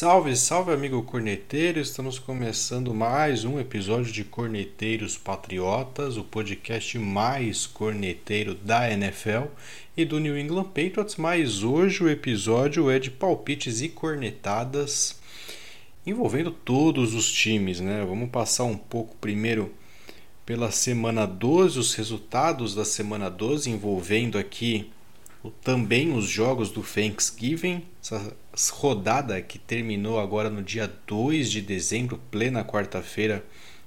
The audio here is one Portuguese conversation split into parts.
Salve, salve amigo corneteiro! Estamos começando mais um episódio de Corneteiros Patriotas, o podcast mais corneteiro da NFL e do New England Patriots. Mas hoje o episódio é de palpites e cornetadas envolvendo todos os times, né? Vamos passar um pouco primeiro pela semana 12, os resultados da semana 12 envolvendo aqui também os jogos do Thanksgiving, essa rodada que terminou agora no dia 2 de dezembro, plena quarta-feira,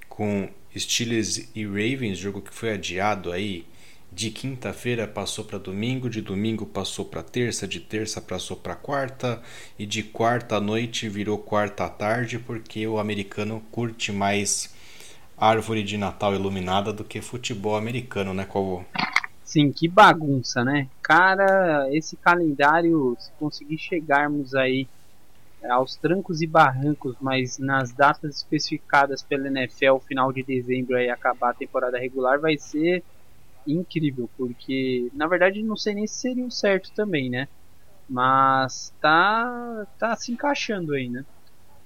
com Steelers e Ravens, jogo que foi adiado aí de quinta-feira passou para domingo, de domingo passou para terça, de terça passou para quarta e de quarta noite virou quarta tarde, porque o americano curte mais árvore de Natal iluminada do que futebol americano, né, Covô? Sim, que bagunça, né? Cara, esse calendário, se conseguir chegarmos aí é, aos trancos e barrancos, mas nas datas especificadas pela NFL, final de dezembro aí acabar a temporada regular, vai ser incrível, porque na verdade não sei nem se seria o certo também, né? Mas tá tá se encaixando aí, né?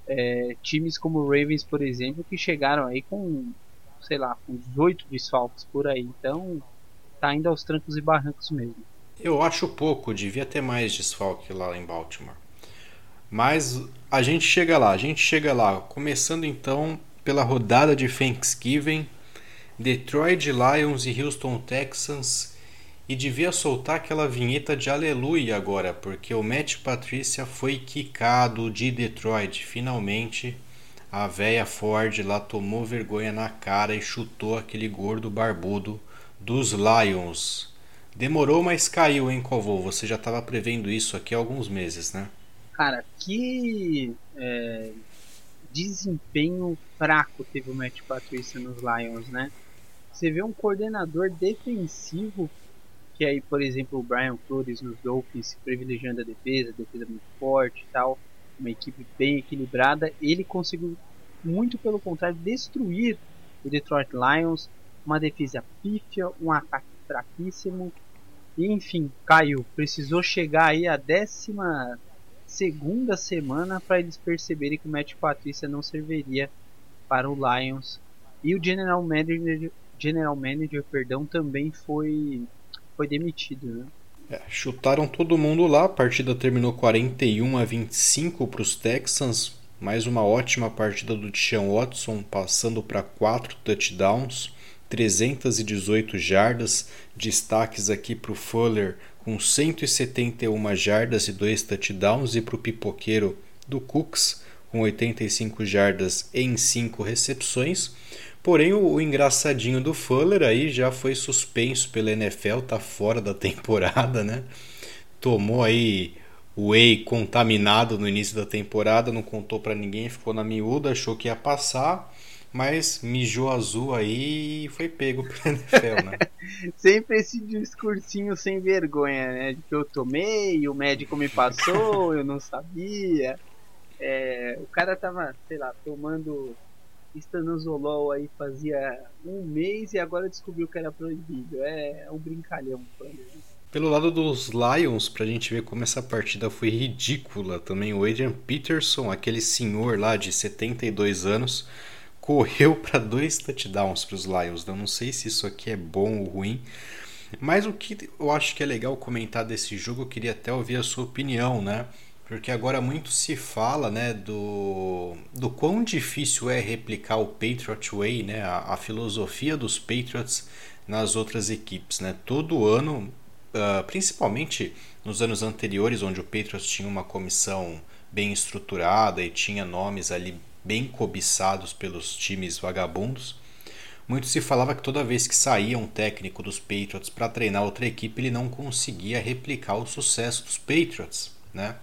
É, times como o Ravens, por exemplo, que chegaram aí com, sei lá, com 18 desfalques por aí. Então, tá indo aos trancos e barrancos mesmo. Eu acho pouco, devia ter mais desfalque lá em Baltimore. Mas a gente chega lá, a gente chega lá. Começando então pela rodada de Thanksgiving, Detroit Lions e Houston Texans. E devia soltar aquela vinheta de aleluia agora, porque o Matt Patrícia foi quicado de Detroit. Finalmente, a véia Ford lá tomou vergonha na cara e chutou aquele gordo barbudo dos Lions. Demorou, mas caiu, hein, Covô? Você já estava prevendo isso aqui há alguns meses, né? Cara, que é, desempenho fraco teve o Matt Patrícia nos Lions, né? Você vê um coordenador defensivo, que aí, por exemplo, o Brian Flores nos Dolphins privilegiando a defesa, defesa muito forte e tal, uma equipe bem equilibrada, ele conseguiu, muito pelo contrário, destruir o Detroit Lions, uma defesa pífia, um ataque fraquíssimo. E, enfim, caiu. Precisou chegar aí a décima segunda semana para eles perceberem que o Matt Patrícia não serviria para o Lions. E o General Manager, General Manager perdão, também foi, foi demitido. Né? É, chutaram todo mundo lá, a partida terminou 41 a 25 para os Texans. Mais uma ótima partida do Deshaun Watson, passando para 4 touchdowns. 318 jardas, destaques aqui para o Fuller com 171 jardas e 2 touchdowns e para o pipoqueiro do Cooks com 85 jardas em 5 recepções. Porém, o, engraçadinho do Fuller aí já foi suspenso pela NFL, tá fora da temporada, né? Tomou aí o whey contaminado no início da temporada, não contou para ninguém, ficou na miúda, achou que ia passar mas mijou azul aí e foi pego pelo NFL, né? Sempre esse discursinho sem vergonha, né? De que eu tomei, o médico me passou, eu não sabia. É, o cara tava, sei lá, tomando estanozolol aí fazia um mês e agora descobriu que era proibido. É, é um brincalhão. Pelo lado dos Lions, pra gente ver como essa partida foi ridícula também, o Adrian Peterson, aquele senhor lá de 72 anos, correu para dois touchdowns para os Lions. Eu não sei se isso aqui é bom ou ruim. Mas o que eu acho que é legal comentar desse jogo, eu queria até ouvir a sua opinião, né? Porque agora muito se fala, né, do, do quão difícil é replicar o Patriot Way, né, a, a filosofia dos Patriots nas outras equipes, né? Todo ano, uh, principalmente nos anos anteriores, onde o Patriots tinha uma comissão bem estruturada e tinha nomes ali bem cobiçados pelos times vagabundos. Muito se falava que toda vez que saía um técnico dos Patriots para treinar outra equipe, ele não conseguia replicar o sucesso dos Patriots, né?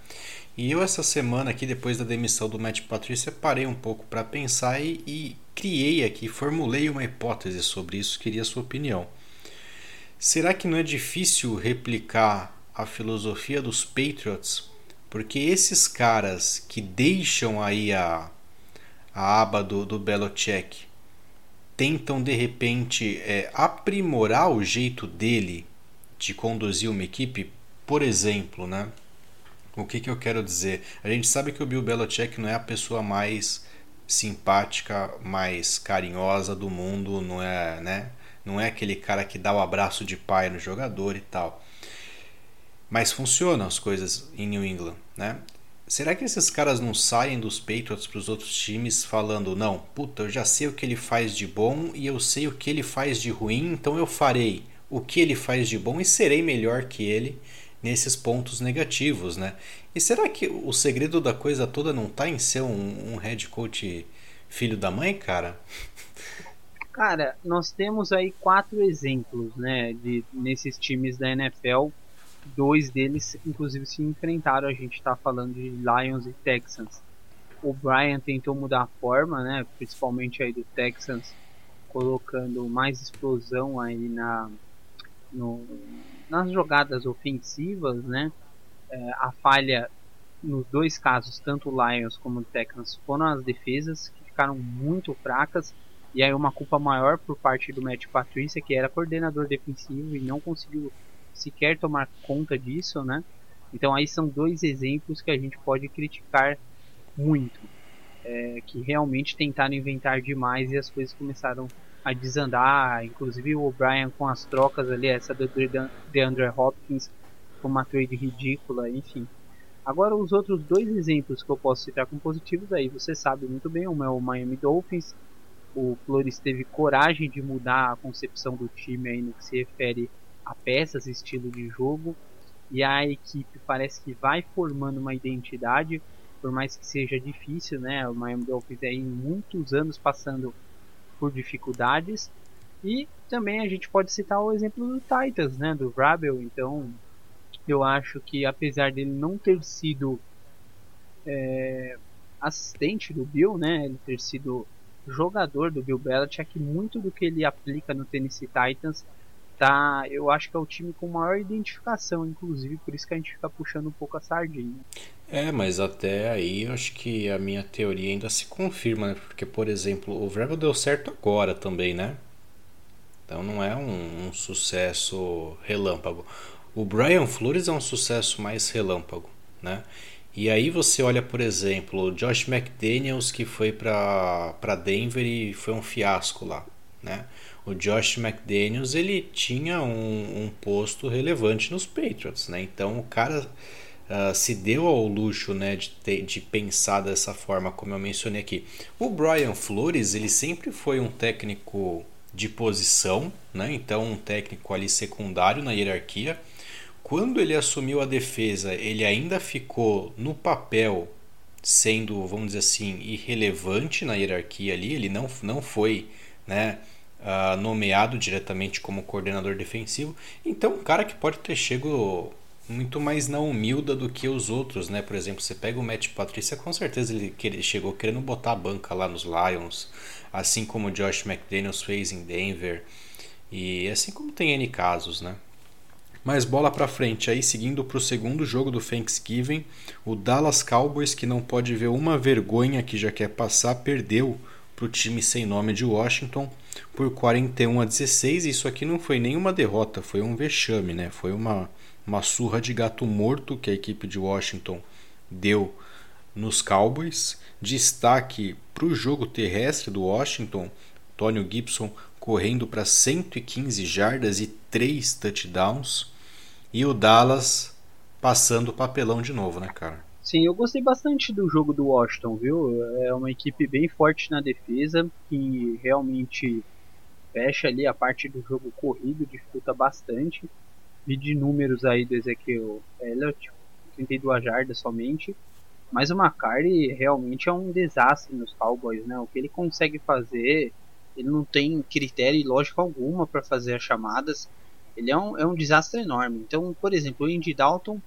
E eu essa semana aqui, depois da demissão do Matt Patricia, parei um pouco para pensar e, e criei aqui, formulei uma hipótese sobre isso, queria a sua opinião. Será que não é difícil replicar a filosofia dos Patriots? Porque esses caras que deixam aí a, a aba do, do Belichick tentam de repente é, aprimorar o jeito dele de conduzir uma equipe, por exemplo, né? O que, que eu quero dizer? A gente sabe que o Bill Belichick não é a pessoa mais simpática, mais carinhosa do mundo, não é, né? Não é aquele cara que dá o abraço de pai no jogador e tal. Mas funcionam as coisas em New England, né? Será que esses caras não saem dos Patriots para os outros times falando: não, puta, eu já sei o que ele faz de bom e eu sei o que ele faz de ruim, então eu farei o que ele faz de bom e serei melhor que ele nesses pontos negativos, né? E será que o segredo da coisa toda não está em ser um, um head coach filho da mãe, cara? Cara, nós temos aí quatro exemplos, né, de nesses times da NFL dois deles inclusive se enfrentaram. A gente está falando de Lions e Texans. O Brian tentou mudar a forma, né? Principalmente aí do Texans, colocando mais explosão aí na no, nas jogadas ofensivas, né? É, a falha nos dois casos, tanto o Lions como o Texans, foram as defesas que ficaram muito fracas. E aí uma culpa maior por parte do Matt Patrícia, que era coordenador defensivo e não conseguiu sequer tomar conta disso, né? Então aí são dois exemplos que a gente pode criticar muito, é, que realmente tentaram inventar demais e as coisas começaram a desandar, inclusive o O'Brien com as trocas ali, essa do DeAndre Hopkins com uma trade ridícula, enfim. Agora os outros dois exemplos que eu posso citar como positivos aí, você sabe muito bem, um é o Miami Dolphins, o Flores teve coragem de mudar a concepção do time aí no que se refere a peças, estilo de jogo, e a equipe parece que vai formando uma identidade, por mais que seja difícil, né? O Miami Dolphins aí muitos anos passando por dificuldades. E também a gente pode citar o exemplo do Titans, né? Do Rabel. Então, eu acho que apesar dele não ter sido é, assistente do Bill, né? Ele ter sido jogador do Bill Belichick, muito do que ele aplica no Tennessee Titans tá, eu acho que é o time com maior identificação, inclusive, por isso que a gente fica puxando um pouco a sardinha. É, mas até aí eu acho que a minha teoria ainda se confirma, né? Porque, por exemplo, o Vrabel deu certo agora também, né? Então não é um, um sucesso relâmpago. O Brian Flores é um sucesso mais relâmpago, né? E aí você olha, por exemplo, o Josh McDaniels que foi para Denver e foi um fiasco lá, né? O Josh McDaniels ele tinha um, um posto relevante nos Patriots, né? Então o cara uh, se deu ao luxo, né, de, ter, de pensar dessa forma, como eu mencionei aqui. O Brian Flores ele sempre foi um técnico de posição, né? Então um técnico ali secundário na hierarquia. Quando ele assumiu a defesa, ele ainda ficou no papel sendo, vamos dizer assim, irrelevante na hierarquia ali. Ele não, não foi, né? Uh, nomeado diretamente como coordenador defensivo. Então, um cara que pode ter chego muito mais na humilda do que os outros, né? Por exemplo, você pega o Matt Patrícia, com certeza ele, ele chegou querendo botar a banca lá nos Lions, assim como o Josh McDaniels fez em Denver, e assim como tem N casos, né? Mas bola para frente, aí seguindo para o segundo jogo do Thanksgiving, o Dallas Cowboys, que não pode ver uma vergonha que já quer passar, perdeu para o time sem nome de Washington por 41 a 16. Isso aqui não foi nenhuma derrota, foi um vexame, né? Foi uma, uma surra de gato morto que a equipe de Washington deu nos Cowboys. Destaque para o jogo terrestre do Washington, Tônio Gibson correndo para 115 jardas e 3 touchdowns. E o Dallas passando o papelão de novo, né, cara? Sim, eu gostei bastante do jogo do Washington, viu? É uma equipe bem forte na defesa, que realmente fecha ali a parte do jogo corrido, dificulta bastante. Vi de números aí do Ezequiel Elliott, 32 jardas somente. Mas o McCarthy realmente é um desastre nos Cowboys, né? O que ele consegue fazer, ele não tem critério e lógica alguma para fazer as chamadas. Ele é um, é um desastre enorme. Então, por exemplo, o Andy Dalton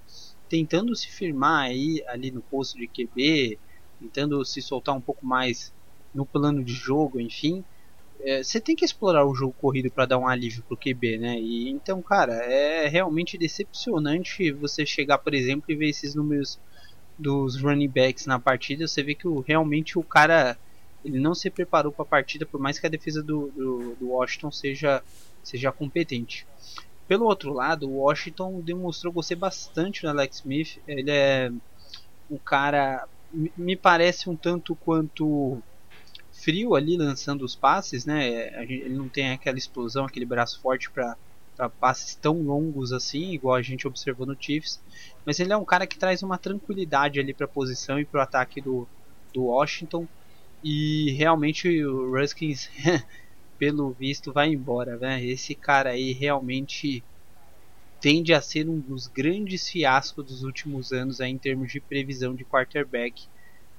tentando se firmar aí ali no posto de QB, tentando se soltar um pouco mais no plano de jogo, enfim. É, você tem que explorar o jogo corrido para dar um alívio pro QB, né? E então, cara, é realmente decepcionante você chegar, por exemplo, e ver esses números dos running backs na partida. Você vê que o, realmente o cara ele não se preparou para a partida, por mais que a defesa do, do, do Washington seja, seja competente. pelo outro lado, o Washington demonstrou gostei bastante do Alex Smith. Ele é um cara, me parece um tanto quanto frio ali lançando os passes, né? Ele não tem aquela explosão, aquele braço forte para passes tão longos assim, igual a gente observou no Chiefs. Mas ele é um cara que traz uma tranquilidade ali para a posição e para o ataque do, do Washington. E realmente o Ruskins, pelo visto, vai embora, né? Esse cara aí realmente tende a ser um dos grandes fiascos dos últimos anos aí, em termos de previsão de quarterback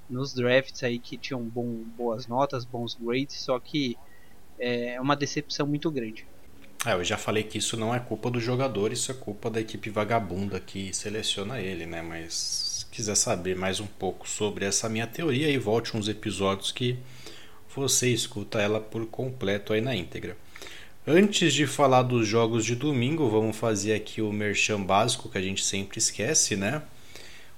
nos drafts aí que tinham bom, boas notas, bons grades, só que é uma decepção muito grande. É, eu já falei que isso não é culpa do jogador, isso é culpa da equipe vagabunda que seleciona ele, né? Mas se quiser saber mais um pouco sobre essa minha teoria, aí volte uns episódios que você escuta ela por completo aí na íntegra. Antes de falar dos jogos de domingo, vamos fazer aqui o merchan básico que a gente sempre esquece, né?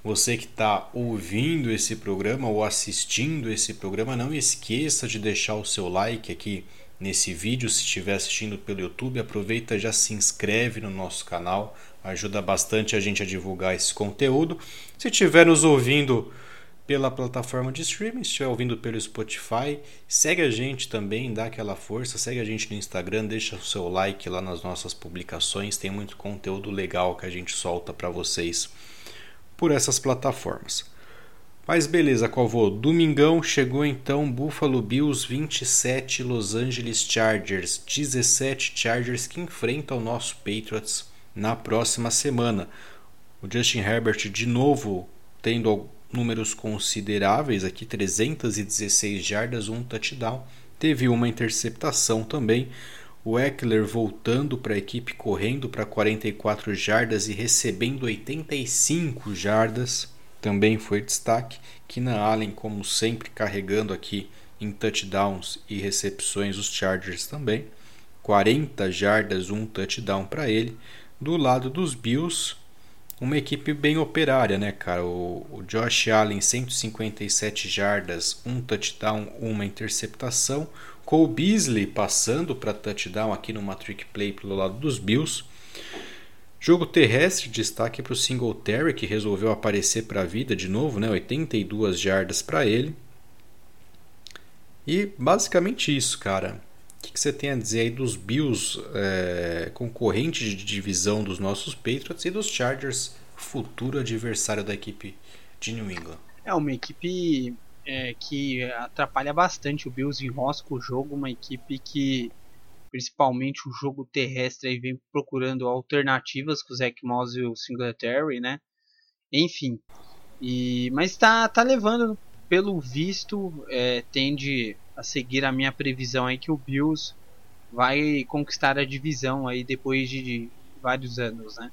Você que está ouvindo esse programa ou assistindo esse programa, não esqueça de deixar o seu like aqui nesse vídeo. Se estiver assistindo pelo YouTube, aproveita já se inscreve no nosso canal, ajuda bastante a gente a divulgar esse conteúdo. Se estiver nos ouvindo pela plataforma de streaming, se estiver ouvindo pelo Spotify, segue a gente também, dá aquela força, segue a gente no Instagram, deixa o seu like lá nas nossas publicações, tem muito conteúdo legal que a gente solta para vocês por essas plataformas. Mas beleza, Calvô. Domingão chegou então Buffalo Bills 27, Los Angeles Chargers 17. Chargers que enfrentam o nosso Patriots na próxima semana. O Justin Herbert de novo tendo números consideráveis aqui, 316 jardas, um touchdown. Teve uma interceptação também. O Eckler voltando para a equipe, correndo para 44 jardas e recebendo 85 jardas, também foi destaque. Keenan Allen, como sempre, carregando aqui em touchdowns e recepções os Chargers também. 40 jardas, um touchdown para ele. Do lado dos Bills, uma equipe bem operária, né, cara? O, Josh Allen, 157 jardas, um touchdown, uma interceptação. Cole Beasley passando para touchdown aqui numa trick play pelo lado dos Bills. Jogo terrestre, destaque para o Singletary, que resolveu aparecer para a vida de novo, né? 82 jardas para ele. E basicamente isso, cara. O que, você tem a dizer aí dos Bills, é, concorrente de divisão dos nossos Patriots, e dos Chargers, futuro adversário da equipe de New England? É uma equipe é, que atrapalha bastante o Bills, enrosca o jogo, uma equipe que principalmente o jogo terrestre aí vem procurando alternativas com o Zach Moss e o Singletary, né? Enfim, e mas tá tá levando pelo visto é, tende a seguir a minha previsão aí que o Bills vai conquistar a divisão aí depois de, de vários anos, né?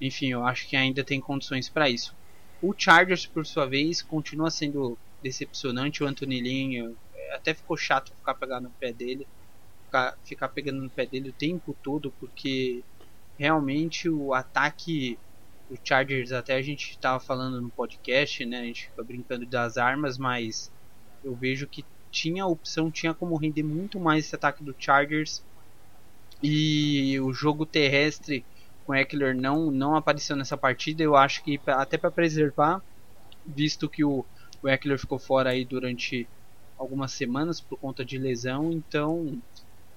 Enfim, eu acho que ainda tem condições para isso. O Chargers, por sua vez, continua sendo decepcionante. O Anthony Lynn até ficou chato ficar pegando no pé dele, ficar, ficar pegando no pé dele o tempo todo, porque realmente o ataque do Chargers, até a gente estava falando no podcast, né? A gente fica brincando das armas, mas eu vejo que tinha opção, tinha como render muito mais esse ataque do Chargers. E o jogo terrestre com Eckler não, não apareceu nessa partida. Eu acho que até para preservar, visto que o o Eckler ficou fora aí durante algumas semanas por conta de lesão, então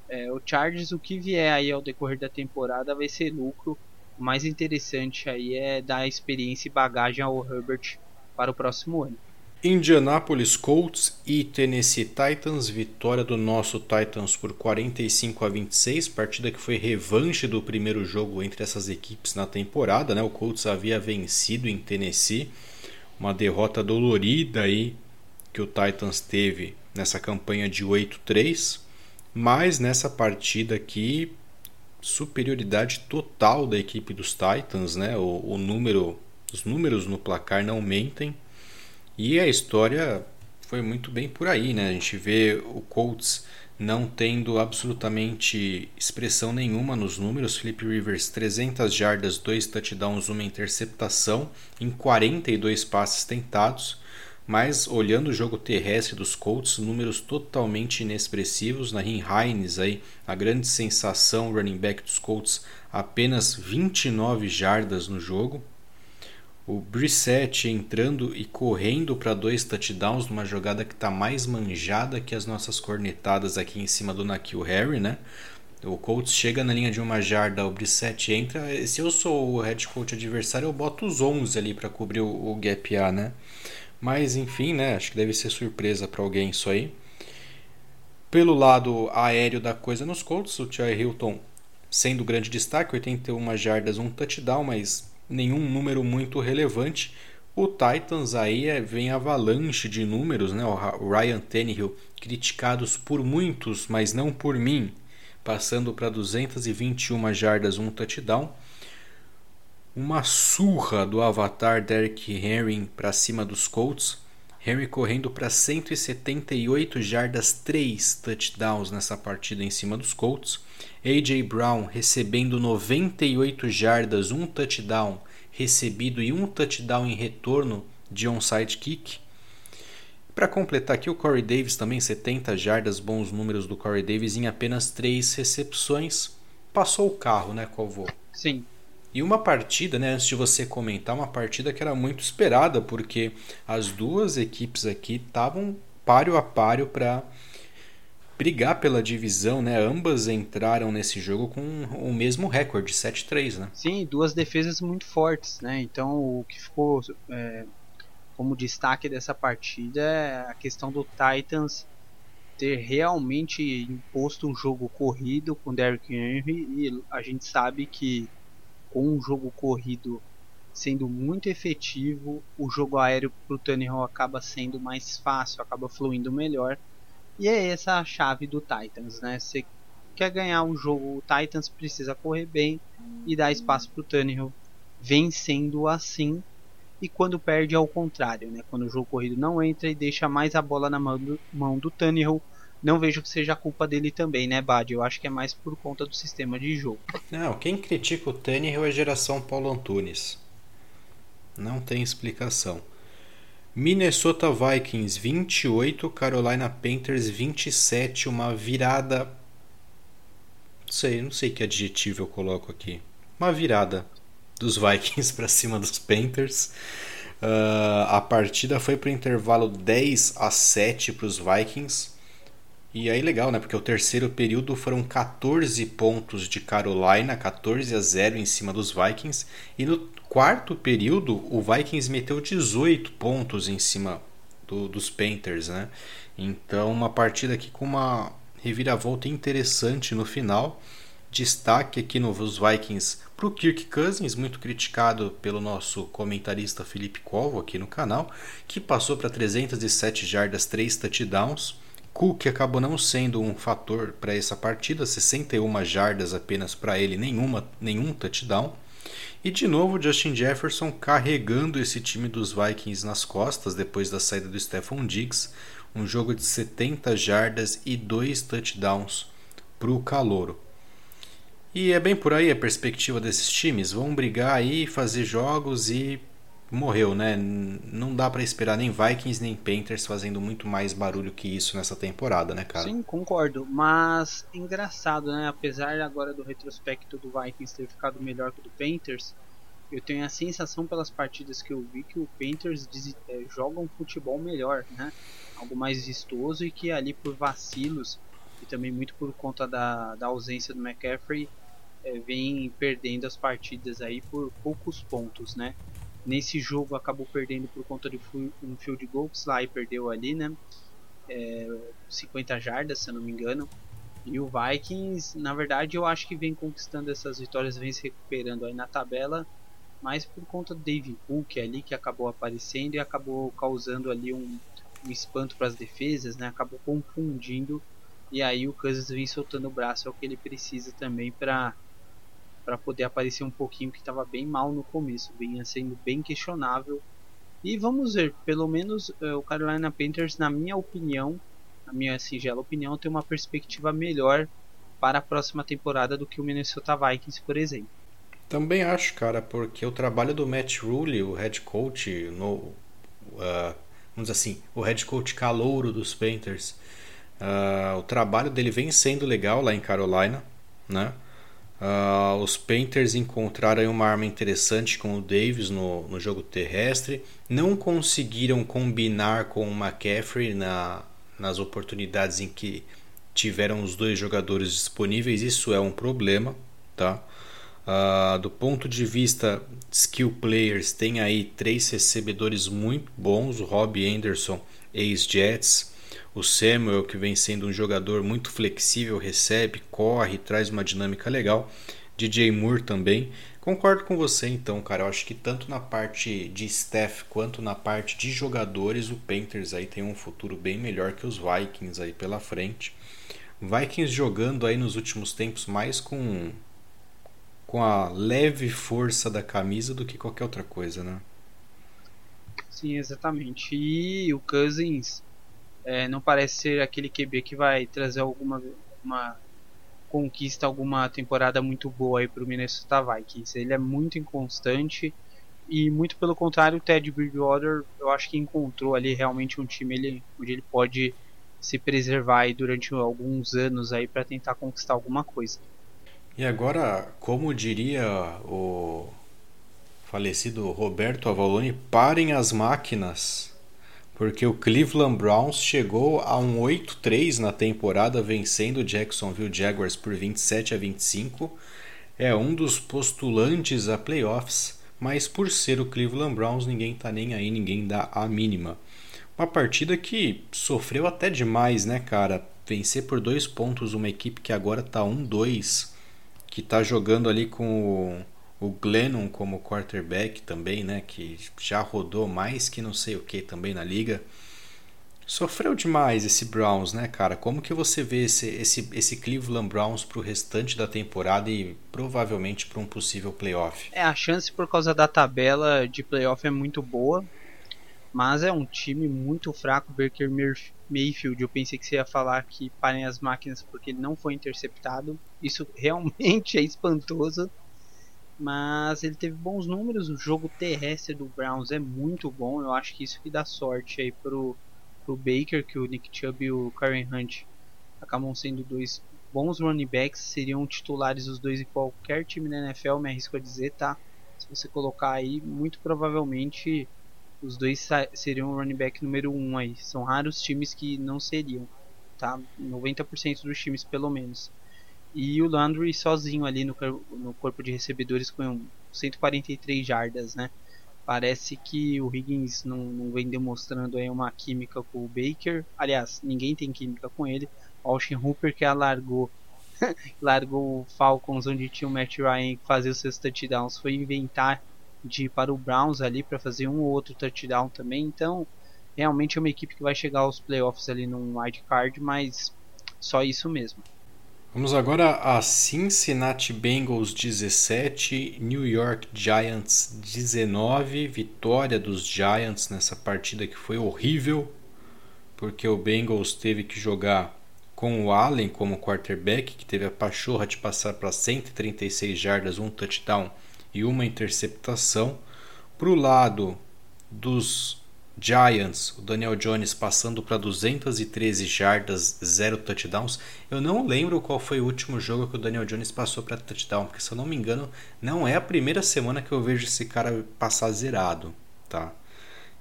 é, o Chargers, o que vier aí ao decorrer da temporada vai ser lucro. O mais interessante aí é dar experiência e bagagem ao Herbert para o próximo ano. Indianapolis Colts e Tennessee Titans, vitória do nosso Titans por 45 a 26, partida que foi revanche do primeiro jogo entre essas equipes na temporada, né? O Colts havia vencido em Tennessee uma derrota dolorida aí que o Titans teve nessa campanha de 8-3, mas nessa partida aqui superioridade total da equipe dos Titans, né? O, o número, os números no placar não mentem e a história foi muito bem por aí, né? A gente vê o Colts não tendo absolutamente expressão nenhuma nos números. Felipe Rivers, 300 jardas, 2 touchdowns, uma interceptação em 42 passes tentados. Mas olhando o jogo terrestre dos Colts, números totalmente inexpressivos. Nahin Hines, aí, a grande sensação running back dos Colts, apenas 29 jardas no jogo. O Brissett entrando e correndo para dois touchdowns numa jogada que está mais manjada que as nossas cornetadas aqui em cima do Nakil Harry, né? O Colts chega na linha de uma jarda, o Brissett entra. Se eu sou o head coach adversário, eu boto os 11 ali para cobrir o, o gap A, né? Mas enfim, né? Acho que deve ser surpresa para alguém isso aí. Pelo lado aéreo da coisa nos Colts, o T.Y. Hilton sendo grande destaque, 81 jardas, um touchdown, mas nenhum número muito relevante. O Titans aí é, vem avalanche de números, né? O Ryan Tannehill criticados por muitos, mas não por mim, passando para 221 jardas, um touchdown uma surra do Avatar Derrick Henry para cima dos Colts. Henry correndo para 178 jardas, 3 touchdowns nessa partida em cima dos Colts. AJ Brown recebendo 98 jardas, um touchdown recebido e um touchdown em retorno de onside kick. Para completar aqui, o Corey Davis também 70 jardas, bons números do Corey Davis em apenas 3 recepções. Passou o carro, né, Calvo? Sim, e uma partida, né, antes de você comentar, uma partida que era muito esperada, porque as duas equipes aqui estavam páreo a páreo para brigar pela divisão, né? Ambas entraram nesse jogo com o mesmo recorde, 7-3, né? Sim, duas defesas muito fortes, né? Então o que ficou é, como destaque dessa partida é a questão do Titans ter realmente imposto um jogo corrido com Derrick Henry e a gente sabe que com um jogo corrido sendo muito efetivo, o jogo aéreo para o Tannehill acaba sendo mais fácil, acaba fluindo melhor. E é essa a chave do Titans, né? Você quer ganhar o jogo, o Titans precisa correr bem e dar espaço para o Tannehill, vencendo assim. E quando perde ao contrário, né? Quando o jogo corrido não entra e deixa mais a bola na mão do, mão do Tannehill, não vejo que seja culpa dele também, né, Bad? Eu acho que é mais por conta do sistema de jogo. Não, quem critica o Tannehill é a geração Paulo Antunes. Não tem explicação. Minnesota Vikings 28, Carolina Panthers 27, uma virada. Não sei, não sei que adjetivo eu coloco aqui. Uma virada dos Vikings para cima dos Panthers. Uh, a partida foi para o intervalo 10 a 7 para os Vikings. E aí legal, né? Porque o terceiro período foram 14 pontos de Carolina, 14 a 0 em cima dos Vikings. E no quarto período, o Vikings meteu 18 pontos em cima do, dos Panthers, né? Então, uma partida aqui com uma reviravolta interessante no final. Destaque aqui nos Vikings para o Kirk Cousins, muito criticado pelo nosso comentarista Felipe Colvo aqui no canal, que passou para 307 jardas, 3 touchdowns. Cook acabou não sendo um fator para essa partida, 61 jardas apenas para ele, nenhuma, nenhum touchdown. E de novo Justin Jefferson carregando esse time dos Vikings nas costas depois da saída do Stephon Diggs. Um jogo de 70 jardas e dois touchdowns para o Calouro. E é bem por aí a perspectiva desses times. Vão brigar aí, fazer jogos e morreu, né? Não dá para esperar nem Vikings nem Panthers fazendo muito mais barulho que isso nessa temporada, né, cara? Sim, concordo. Mas engraçado, né? Apesar agora do retrospecto do Vikings ter ficado melhor que o do Panthers, eu tenho a sensação pelas partidas que eu vi que o Panthers é, joga um futebol melhor, né? Algo mais vistoso e que ali por vacilos e também muito por conta da, da ausência do McCaffrey é, vem perdendo as partidas aí por poucos pontos, né? Nesse jogo acabou perdendo por conta de um field goal que Sly perdeu ali, né? É, 50 jardas, se eu não me engano. E o Vikings, na verdade, eu acho que vem conquistando essas vitórias, vem se recuperando aí na tabela, mais por conta do Dave Hook ali que acabou aparecendo e acabou causando ali um, um espanto para as defesas, né? Acabou confundindo e aí o Kansas vem soltando o braço, é o que ele precisa também para para poder aparecer um pouquinho que estava bem mal no começo, vinha sendo bem questionável. E vamos ver, pelo menos uh, o Carolina Panthers, na minha opinião, na minha singela opinião, tem uma perspectiva melhor para a próxima temporada do que o Minnesota Vikings, por exemplo. Também acho, cara, porque o trabalho do Matt Rule, o head coach no, uh, vamos dizer assim, o head coach calouro dos Panthers. Uh, o trabalho dele vem sendo legal lá em Carolina, né? Uh, os Panthers encontraram uma arma interessante com o Davis no, no jogo terrestre. Não conseguiram combinar com o McCaffrey na, nas oportunidades em que tiveram os dois jogadores disponíveis. Isso é um problema, tá? Uh, do ponto de vista skill players, tem aí três recebedores muito bons: o Rob Anderson, ex-Jets, o Samuel, que vem sendo um jogador muito flexível, recebe, corre, traz uma dinâmica legal. DJ Moore também. Concordo com você então, cara. Eu acho que tanto na parte de staff quanto na parte de jogadores, o Panthers aí tem um futuro bem melhor que os Vikings aí pela frente. Vikings jogando aí nos últimos tempos mais com com a leve força da camisa do que qualquer outra coisa, né? Sim, exatamente. E o Cousins é, não parece ser aquele QB que vai trazer alguma uma conquista, alguma temporada muito boa para o Minnesota Vikings. Ele é muito inconstante e muito pelo contrário, o Ted Bridgewater eu acho que encontrou ali realmente um time ele, onde ele pode se preservar durante alguns anos aí para tentar conquistar alguma coisa. E agora, como diria o falecido Roberto Avalone, parem as máquinas, porque o Cleveland Browns chegou a um 8-3 na temporada, vencendo o Jacksonville Jaguars por 27 a 25. É um dos postulantes a playoffs, mas por ser o Cleveland Browns, ninguém tá nem aí, ninguém dá a mínima. Uma partida que sofreu até demais, né, cara? Vencer por dois pontos uma equipe que agora tá 1-2 que está jogando ali com o, o Glennon como quarterback também, né? Que já rodou mais que não sei o que também na liga. Sofreu demais esse Browns, né, cara? Como que você vê esse, esse, esse Cleveland Browns para o restante da temporada e provavelmente para um possível playoff? É, a chance por causa da tabela de playoff é muito boa, mas é um time muito fraco. Baker Mayfield, eu pensei que você ia falar que parem as máquinas porque ele não foi interceptado. Isso realmente é espantoso. Mas ele teve bons números. O jogo terrestre do Browns é muito bom. Eu acho que isso que dá sorte aí pro, pro Baker, que o Nick Chubb e o Karen Hunt acabam sendo dois bons running backs. Seriam titulares os dois em qualquer time da NFL, me arrisco a dizer, tá? Se você colocar aí, muito provavelmente os dois seriam o running back número 1 um aí. São raros times que não seriam, tá? 90% dos times pelo menos. E o Landry sozinho ali no, no corpo de recebedores com 143 jardas, né? Parece que o Higgins não, não, vem demonstrando aí uma química com o Baker. Aliás, ninguém tem química com ele. O Austin Hooper que alargou largou o Falcons onde tinha o Matt Ryan fazia os seus touchdowns foi inventar de ir para o Browns ali para fazer um ou outro touchdown também. Então, realmente é uma equipe que vai chegar aos playoffs ali no wild card, mas só isso mesmo. Vamos agora a Cincinnati Bengals 17, New York Giants 19. Vitória dos Giants nessa partida que foi horrível, porque o Bengals teve que jogar com o Allen como quarterback, que teve a pachorra de passar para 136 jardas, um touchdown e uma interceptação. Para o lado dos Giants, o Daniel Jones passando para 213 jardas, 0 touchdowns. Eu não lembro qual foi o último jogo que o Daniel Jones passou para touchdown, porque se eu não me engano, não é a primeira semana que eu vejo esse cara passar zerado, tá?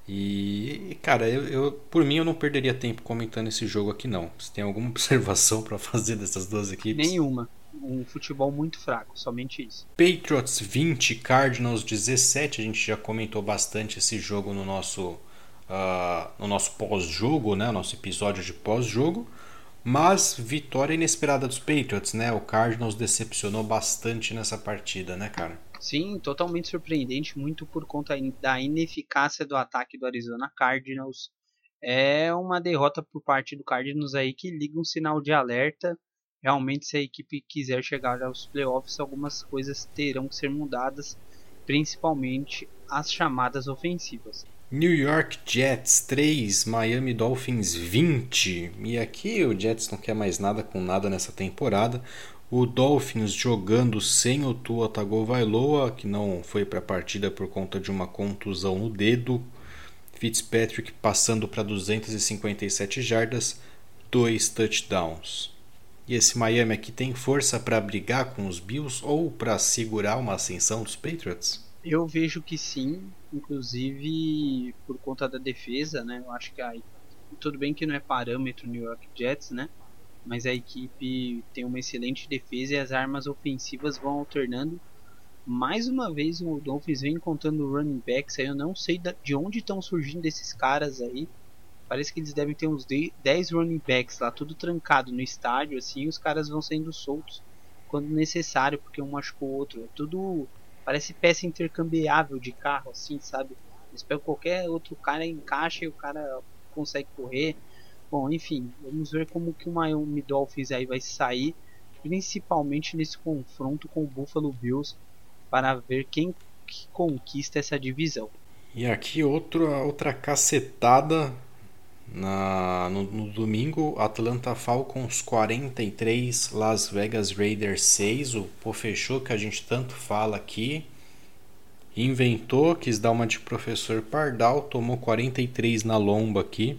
E, cara, eu, eu, por mim eu não perderia tempo comentando esse jogo aqui não. Você tem alguma observação para fazer dessas duas equipes? Nenhuma um futebol muito fraco, somente isso. Patriots 20, Cardinals 17, a gente já comentou bastante esse jogo no nosso, uh, no nosso pós-jogo, né? nosso episódio de pós-jogo. Mas vitória inesperada dos Patriots, né? O Cardinals decepcionou bastante nessa partida, né, cara? Sim, totalmente surpreendente, muito por conta da ineficácia do ataque do Arizona Cardinals. É uma derrota por parte do Cardinals aí que liga um sinal de alerta realmente se a equipe quiser chegar aos playoffs, algumas coisas terão que ser mudadas, principalmente as chamadas ofensivas. New York Jets 3, Miami Dolphins 20. E aqui o Jets não quer mais nada com nada nessa temporada. O Dolphins jogando sem o Tua Tagovailoa, que não foi para a partida por conta de uma contusão no dedo. Fitzpatrick passando para 257 jardas, dois touchdowns. E esse Miami aqui tem força para brigar com os Bills ou para segurar uma ascensão dos Patriots? Eu vejo que sim, inclusive por conta da defesa, né? Eu acho que aí tudo bem que não é parâmetro New York Jets, né? Mas a equipe tem uma excelente defesa e as armas ofensivas vão alternando. Mais uma vez o Dolphins vem contando running backs, aí eu não sei de onde estão surgindo esses caras aí. Parece que eles devem ter uns 10 running backs lá, tudo trancado no estádio, assim, os caras vão saindo soltos quando necessário, porque um machucou o outro. É tudo. Parece peça intercambiável de carro, assim, sabe? Eles pegam qualquer outro cara, encaixa e o cara consegue correr. Bom, enfim, vamos ver como que o Miami Dolphins aí vai sair, principalmente nesse confronto com o Buffalo Bills, para ver quem que conquista essa divisão. E aqui outra, outra cacetada na, no, no, domingo, Atlanta Falcons 43, Las Vegas Raiders 6. O pô fechou que a gente tanto fala aqui. Inventou, quis dar uma de professor Pardal, tomou 43 na lomba aqui.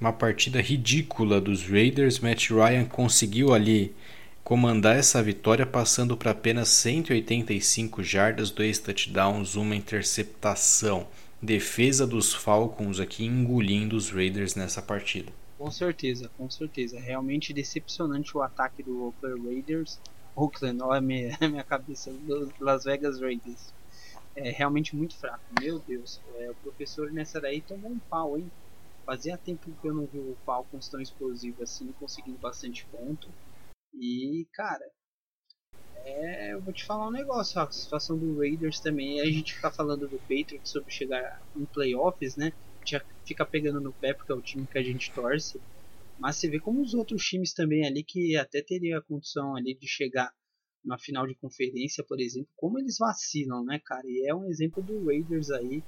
Uma partida ridícula dos Raiders. Matt Ryan conseguiu ali comandar essa vitória, passando para apenas 185 jardas, dois touchdowns, uma interceptação defesa dos Falcons aqui engolindo os Raiders nessa partida. Com certeza, com certeza. Realmente decepcionante o ataque do Oakland Raiders. Oakland, olha a minha, minha cabeça, Las Vegas Raiders. É realmente muito fraco, meu Deus. É, o professor nessa daí tomou um pau, hein? Fazia tempo que eu não vi o Falcons tão explosivo assim, conseguindo bastante ponto. E, cara, é, eu vou te falar um negócio, a situação do Raiders também, a gente fica falando do Patriots sobre chegar em playoffs, né? Gente fica pegando no pé porque é o time que a gente torce. Mas você vê como os outros times também ali que até teria a condição ali de chegar na final de conferência, por exemplo, como eles vacilam, né, cara? E é um exemplo do Raiders aí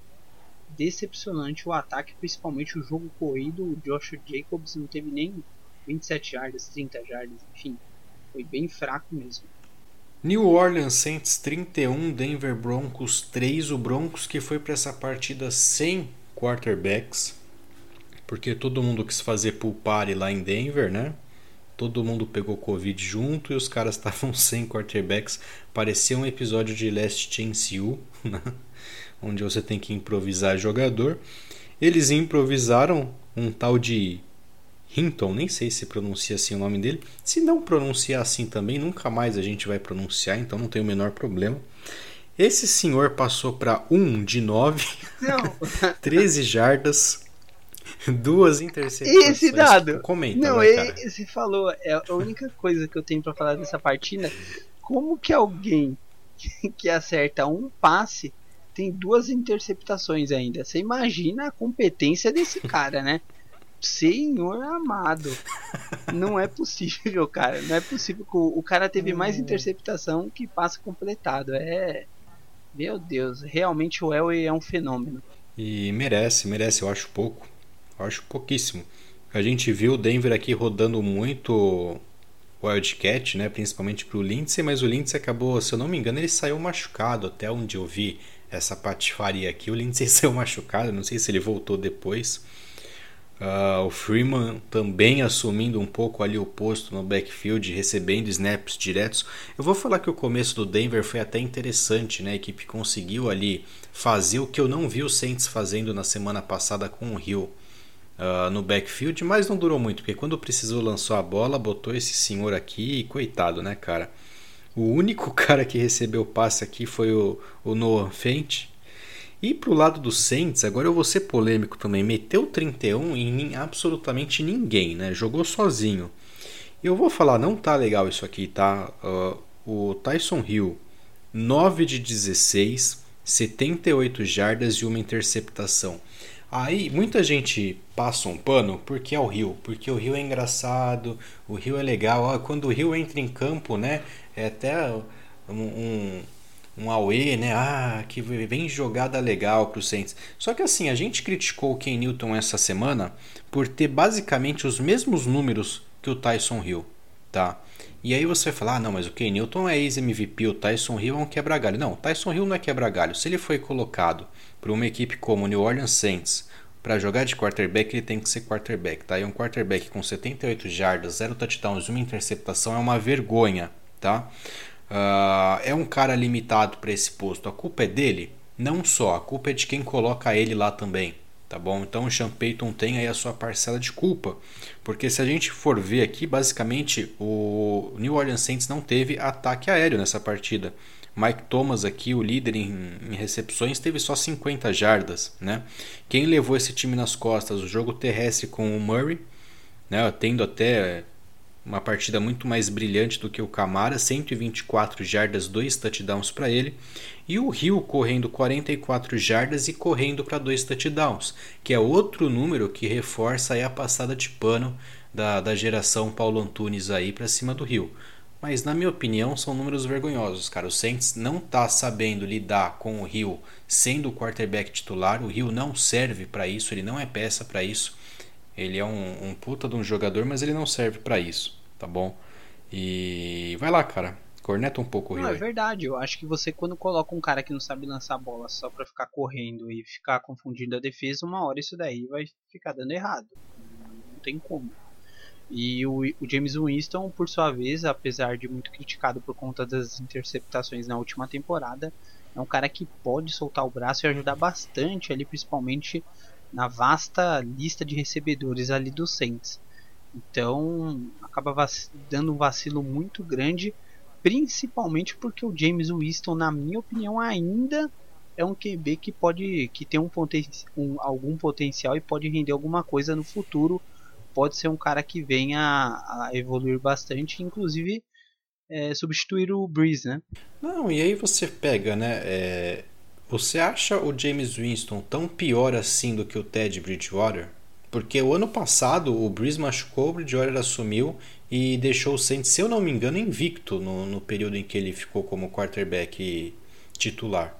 decepcionante o ataque, principalmente o jogo corrido. O Josh Jacobs não teve nem 27 jardas, 30 jardas, enfim, foi bem fraco mesmo. New Orleans Saints 31, Denver Broncos 3. O Broncos que foi para essa partida sem quarterbacks, porque todo mundo quis fazer pool party lá em Denver, né? Todo mundo pegou Covid junto e os caras estavam sem quarterbacks. Parecia um episódio de Last Chance U, né? onde você tem que improvisar jogador. Eles improvisaram um tal de Hinton, nem sei se pronuncia assim o nome dele. Se não pronunciar assim também, nunca mais a gente vai pronunciar, então não tem o menor problema. Esse senhor passou para 1 de 9, 13 jardas, duas interceptações. Esse dado. Comenta, não, vai, cara. Você falou, é a única coisa que eu tenho para falar dessa partida. Como que alguém que acerta um passe tem duas interceptações ainda? Você imagina a competência desse cara, né? Senhor amado. Não é possível, cara. Não é possível. O cara teve mais interceptação que passe completado. É. Meu Deus, realmente o Elway é um fenômeno. E merece, merece, eu acho pouco. Eu acho pouquíssimo. A gente viu o Denver aqui rodando muito Wildcat, né? Principalmente pro Lindsay, mas o Lindsay acabou, se eu não me engano, ele saiu machucado até onde eu vi essa patifaria aqui. O Lindsay saiu machucado, não sei se ele voltou depois. Uh, o Freeman também assumindo um pouco ali o posto no backfield, recebendo snaps diretos. Eu vou falar que o começo do Denver foi até interessante, né? A equipe conseguiu ali fazer o que eu não vi o Saints fazendo na semana passada com o Hill uh, no backfield, mas não durou muito, porque quando precisou lançar a bola, botou esse senhor aqui e coitado, né, cara? O único cara que recebeu passe aqui foi o, o Noah Fent, e pro lado do Saints, agora eu vou ser polêmico também, meteu 31 em absolutamente ninguém, né? Jogou sozinho. Eu vou falar, não tá legal isso aqui, tá? Uh, o Tyson Hill, 9 de 16, 78 jardas e uma interceptação. Aí muita gente passa um pano porque é o Rio, porque o Rio é engraçado, o Rio é legal. quando o Rio entra em campo, né? É até um, um um Aue, né? Ah, que vem jogada legal para o Saints. Só que assim, a gente criticou o Ken Newton essa semana por ter basicamente os mesmos números que o Tyson Hill. tá? E aí você vai falar, ah, não, mas o Ken Newton é ex-MVP, o Tyson Hill é um quebra-galho. Não, o Tyson Hill não é quebra-galho. Se ele foi colocado por uma equipe como o New Orleans Saints para jogar de quarterback, ele tem que ser quarterback, tá? E um quarterback com 78 jardas, 0 touchdowns e uma interceptação é uma vergonha, tá? Uh, é um cara limitado para esse posto. A culpa é dele? Não só, a culpa é de quem coloca ele lá também tá bom? Então o Sean Payton tem aí a sua parcela de culpa, porque se a gente for ver aqui, basicamente o New Orleans Saints não teve ataque aéreo nessa partida. Mike Thomas aqui, o líder em, em, recepções, teve só 50 jardas, né? Quem levou esse time nas costas? O jogo terrestre com o Murray, né? Tendo até uma partida muito mais brilhante do que o Camara, 124 jardas, dois touchdowns para ele, e o Rio correndo 44 jardas e correndo para dois touchdowns, que é outro número que reforça a passada de pano da, da geração Paulo Antunes aí para cima do Rio. Mas na minha opinião são números vergonhosos, cara. O Saints não tá sabendo lidar com o Rio sendo o quarterback titular. O Rio não serve para isso, ele não é peça para isso. Ele é um, um puta de um jogador, mas ele não serve para isso, tá bom? E vai lá, cara. Corneta um pouco o. Não, é verdade. Eu acho que você, quando coloca um cara que não sabe lançar bola só pra ficar correndo e ficar confundindo a defesa, uma hora isso daí vai ficar dando errado. Não tem como. E o, o James Winston, por sua vez, apesar de muito criticado por conta das interceptações na última temporada, é um cara que pode soltar o braço e ajudar bastante ali, principalmente na vasta lista de recebedores ali do Saints. Então, acaba dando um vacilo muito grande principalmente porque o James Winston, na minha opinião, ainda é um QB que pode que tem um, um, algum potencial e pode render alguma coisa no futuro. Pode ser um cara que venha a, evoluir bastante, inclusive é, substituir o Breeze, né? Não, e aí você pega, né? É, você acha o James Winston tão pior assim do que o Ted Bridgewater? Porque o ano passado o Breeze machucou, o Bridgewater assumiu e deixou o Saints, se eu não me engano, invicto no, no período em que ele ficou como quarterback titular.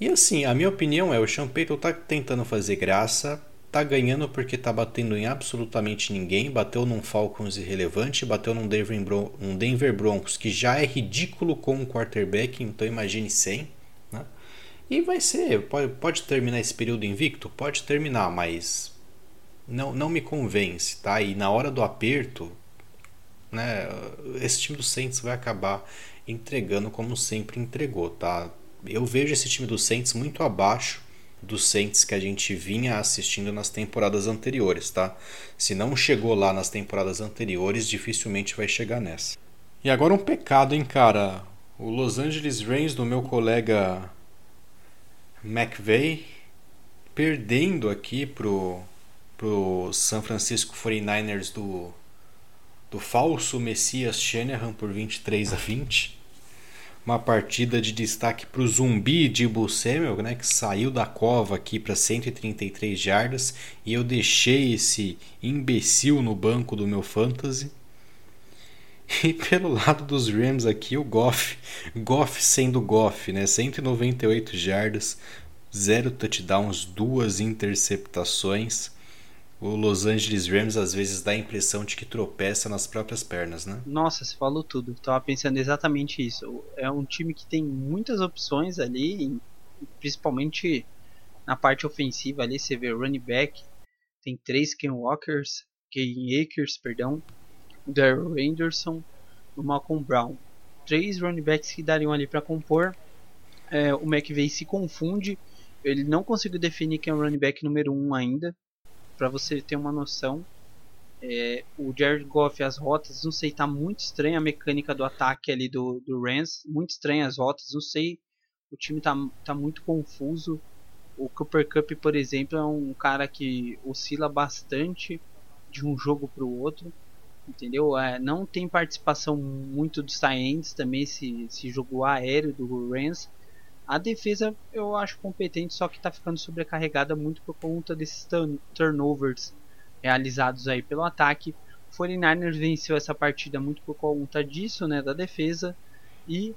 E assim, a minha opinião é, o Sean Payton tá tentando fazer graça, tá ganhando porque tá batendo em absolutamente ninguém, bateu num Falcons irrelevante, bateu num Denver, Bron um Denver Broncos que já é ridículo com um quarterback, então imagine sem. E vai ser, pode, pode terminar esse período invicto? Pode terminar, mas não, não me convence, tá? E na hora do aperto, né, esse time do Saints vai acabar entregando como sempre entregou, tá? Eu vejo esse time do Saints muito abaixo dos Saints que a gente vinha assistindo nas temporadas anteriores, tá? Se não chegou lá nas temporadas anteriores, dificilmente vai chegar nessa. E agora um pecado, hein, cara? O Los Angeles Rams do meu colega McVeigh perdendo aqui pro pro San Francisco 49ers do do falso Messias Shanahan por 23 a 20. Uma partida de destaque para o zumbi de Samuel, né, que saiu da cova aqui para 133 jardas e eu deixei esse imbecil no banco do meu fantasy. E pelo lado dos Rams aqui, o Goff, Goff sendo Goff, né, 198 jardas, 0 touchdowns, duas interceptações o Los Angeles Rams às vezes dá a impressão de que tropeça nas próprias pernas, né? Nossa, você falou tudo. Tava pensando exatamente isso. É um time que tem muitas opções ali, principalmente na parte ofensiva ali, você vê running back, tem três Ken Walkers, Ken Akers, perdão, Daryl Anderson, o Malcolm Brown. Três running backs que dariam ali para compor. É, o McVay se confunde, ele não conseguiu definir quem é o running back número 1 um ainda para você ter uma noção, é, o Jared Goff, as rotas, não sei, tá muito estranha a mecânica do ataque ali do, do Rams, muito estranha as rotas, não sei, o time tá, tá muito confuso. O Cooper Cup, por exemplo, é um cara que oscila bastante de um jogo para o outro, entendeu? É, não tem participação muito dos Saiyans também, esse, esse jogo aéreo do Rams. A defesa eu acho competente, só que está ficando sobrecarregada muito por conta desses turnovers realizados aí pelo ataque. O 49ers venceu essa partida muito por conta disso, né, da defesa. E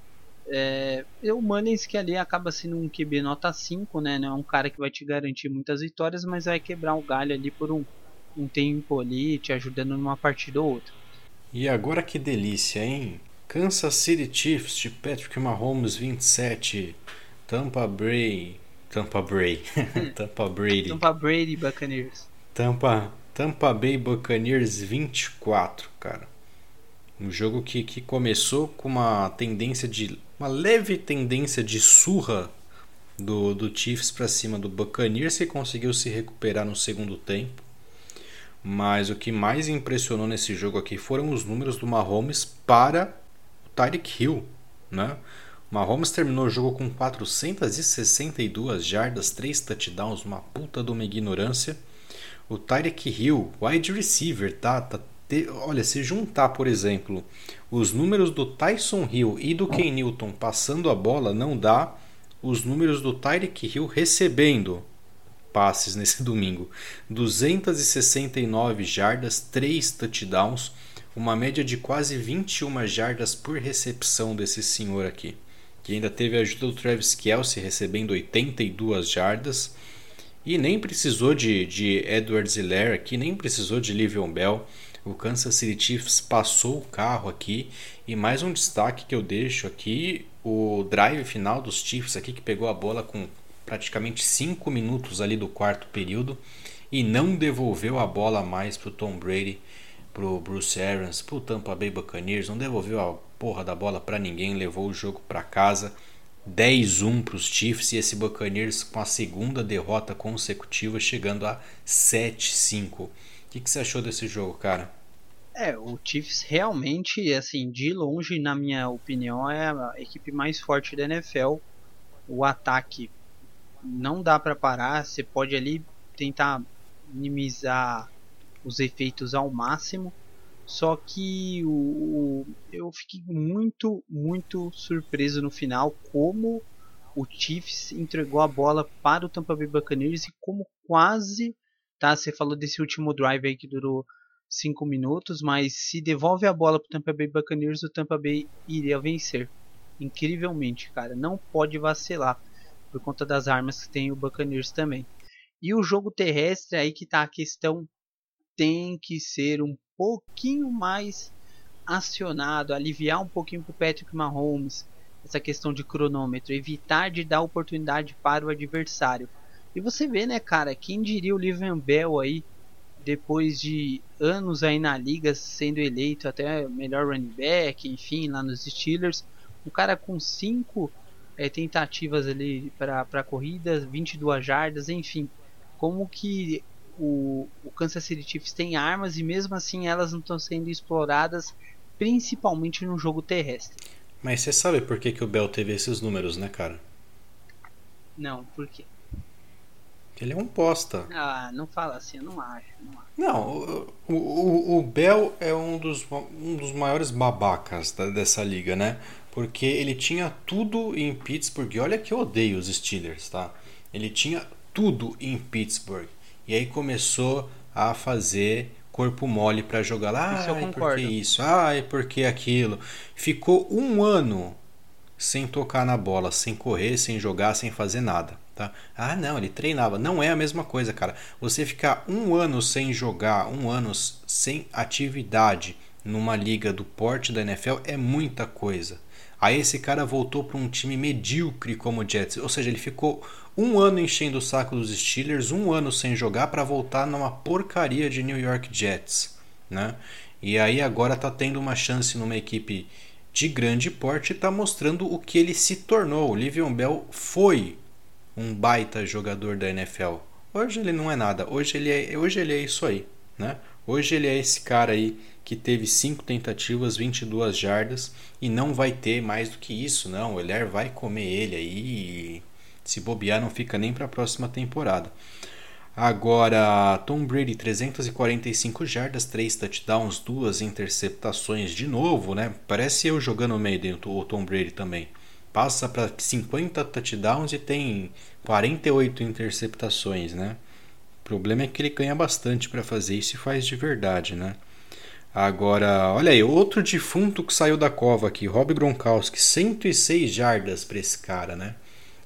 é, o Mullins que ali acaba sendo um QB nota 5, né, é um cara que vai te garantir muitas vitórias, mas vai quebrar o galho ali por um, um tempo ali, te ajudando numa partida ou outra. E agora que delícia, hein? Kansas City Chiefs de Patrick Mahomes 27, Tampa Bay, Tampa Bay, Tampa Brady. Tampa Brady Buccaneers. Tampa, Tampa Bay Buccaneers 24, cara. Um jogo que, que começou com uma tendência de uma leve tendência de surra do, do Chiefs para cima do Buccaneers que conseguiu se recuperar no segundo tempo. Mas o que mais impressionou nesse jogo aqui foram os números do Mahomes para o Tyreek Hill, né? O Mahomes terminou o jogo com 462 jardas, 3 touchdowns, uma puta de uma ignorância. O Tyreek Hill, wide receiver, tá? tá te... Olha, se juntar, por exemplo, os números do Tyson Hill e do Ken Newton passando a bola, não dá os números do Tyreek Hill recebendo passes nesse domingo. 269 jardas, 3 touchdowns, uma média de quase 21 jardas por recepção desse senhor aqui. Que ainda teve a ajuda do Travis Kelsey recebendo 82 jardas. E nem precisou de, de Edward Ziller aqui, nem precisou de Livion Bell. O Kansas City Chiefs passou o carro aqui. E mais um destaque que eu deixo aqui: o drive final dos Chiefs aqui, que pegou a bola com praticamente 5 minutos ali do quarto período e não devolveu a bola mais para o Tom Brady, para o Bruce Arians, para o Tampa Bay Buccaneers, não devolveu a porra da bola para ninguém, levou o jogo para casa. 10-1 para os Chiefs e esse Buccaneers com a segunda derrota consecutiva, chegando a 7-5. O que, que você achou desse jogo, cara? É, o Chiefs realmente, assim, de longe, na minha opinião, é a equipe mais forte da NFL. O ataque não dá para parar, você pode ali tentar minimizar os efeitos ao máximo. Só que o, o, eu fiquei muito, muito surpreso no final como o Chiefs entregou a bola para o Tampa Bay Buccaneers e como quase, tá? Você falou desse último drive aí que durou 5 minutos, mas se devolve a bola para o Tampa Bay Buccaneers, o Tampa Bay iria vencer. Incrivelmente, cara, não pode vacilar por conta das armas que tem o Buccaneers também. E o jogo terrestre aí que tá a questão tem que ser um pouquinho mais acionado, aliviar um pouquinho pro Patrick Mahomes essa questão de cronômetro, evitar de dar oportunidade para o adversário. E você vê, né, cara, quem diria o Livian Bell aí depois de anos aí na liga sendo eleito até melhor running back, enfim, lá nos Steelers, um cara com cinco é, tentativas ali para corridas, 22 jardas, enfim. Como que o, o Kansas City Chiefs tem armas e mesmo assim elas não estão sendo exploradas, principalmente no jogo terrestre. Mas você sabe por que, que o Bell teve esses números, né, cara? Não, por quê? Ele é um posta. Ah, não fala assim, eu não acho. Não, acho. não o, o, o Bell é um dos, um dos maiores babacas da, dessa liga, né? Porque ele tinha tudo em Pittsburgh. E olha que eu odeio os Steelers, tá? Ele tinha tudo em Pittsburgh. E aí começou a fazer corpo mole para jogar lá. Isso Ai, por que isso? Ai, por que aquilo? Ficou um ano sem tocar na bola, sem correr, sem jogar, sem fazer nada. Tá? Ah, não, ele treinava. Não é a mesma coisa, cara. Você ficar um ano sem jogar, um ano sem atividade numa liga do porte da NFL é muita coisa. Aí esse cara voltou para um time medíocre como o Jets, ou seja, ele ficou um ano enchendo o saco dos Steelers, um ano sem jogar para voltar numa porcaria de New York Jets, né? E aí agora tá tendo uma chance numa equipe de grande porte e tá mostrando o que ele se tornou. O Livion Bell foi um baita jogador da NFL. Hoje ele não é nada. Hoje ele é, hoje ele é isso aí, né? Hoje ele é esse cara aí que teve 5 tentativas, 22 jardas e não vai ter mais do que isso, não. O Heller vai comer ele aí. Se bobear, não fica nem para a próxima temporada. Agora, Tom Brady, 345 jardas, 3 touchdowns, 2 interceptações de novo, né? Parece eu jogando no meio dentro o Tom Brady também. Passa para 50 touchdowns e tem 48 interceptações, né? O problema é que ele ganha bastante para fazer isso e faz de verdade, né? Agora, olha aí, outro defunto que saiu da cova aqui, Rob Gronkowski, 106 jardas para esse cara, né?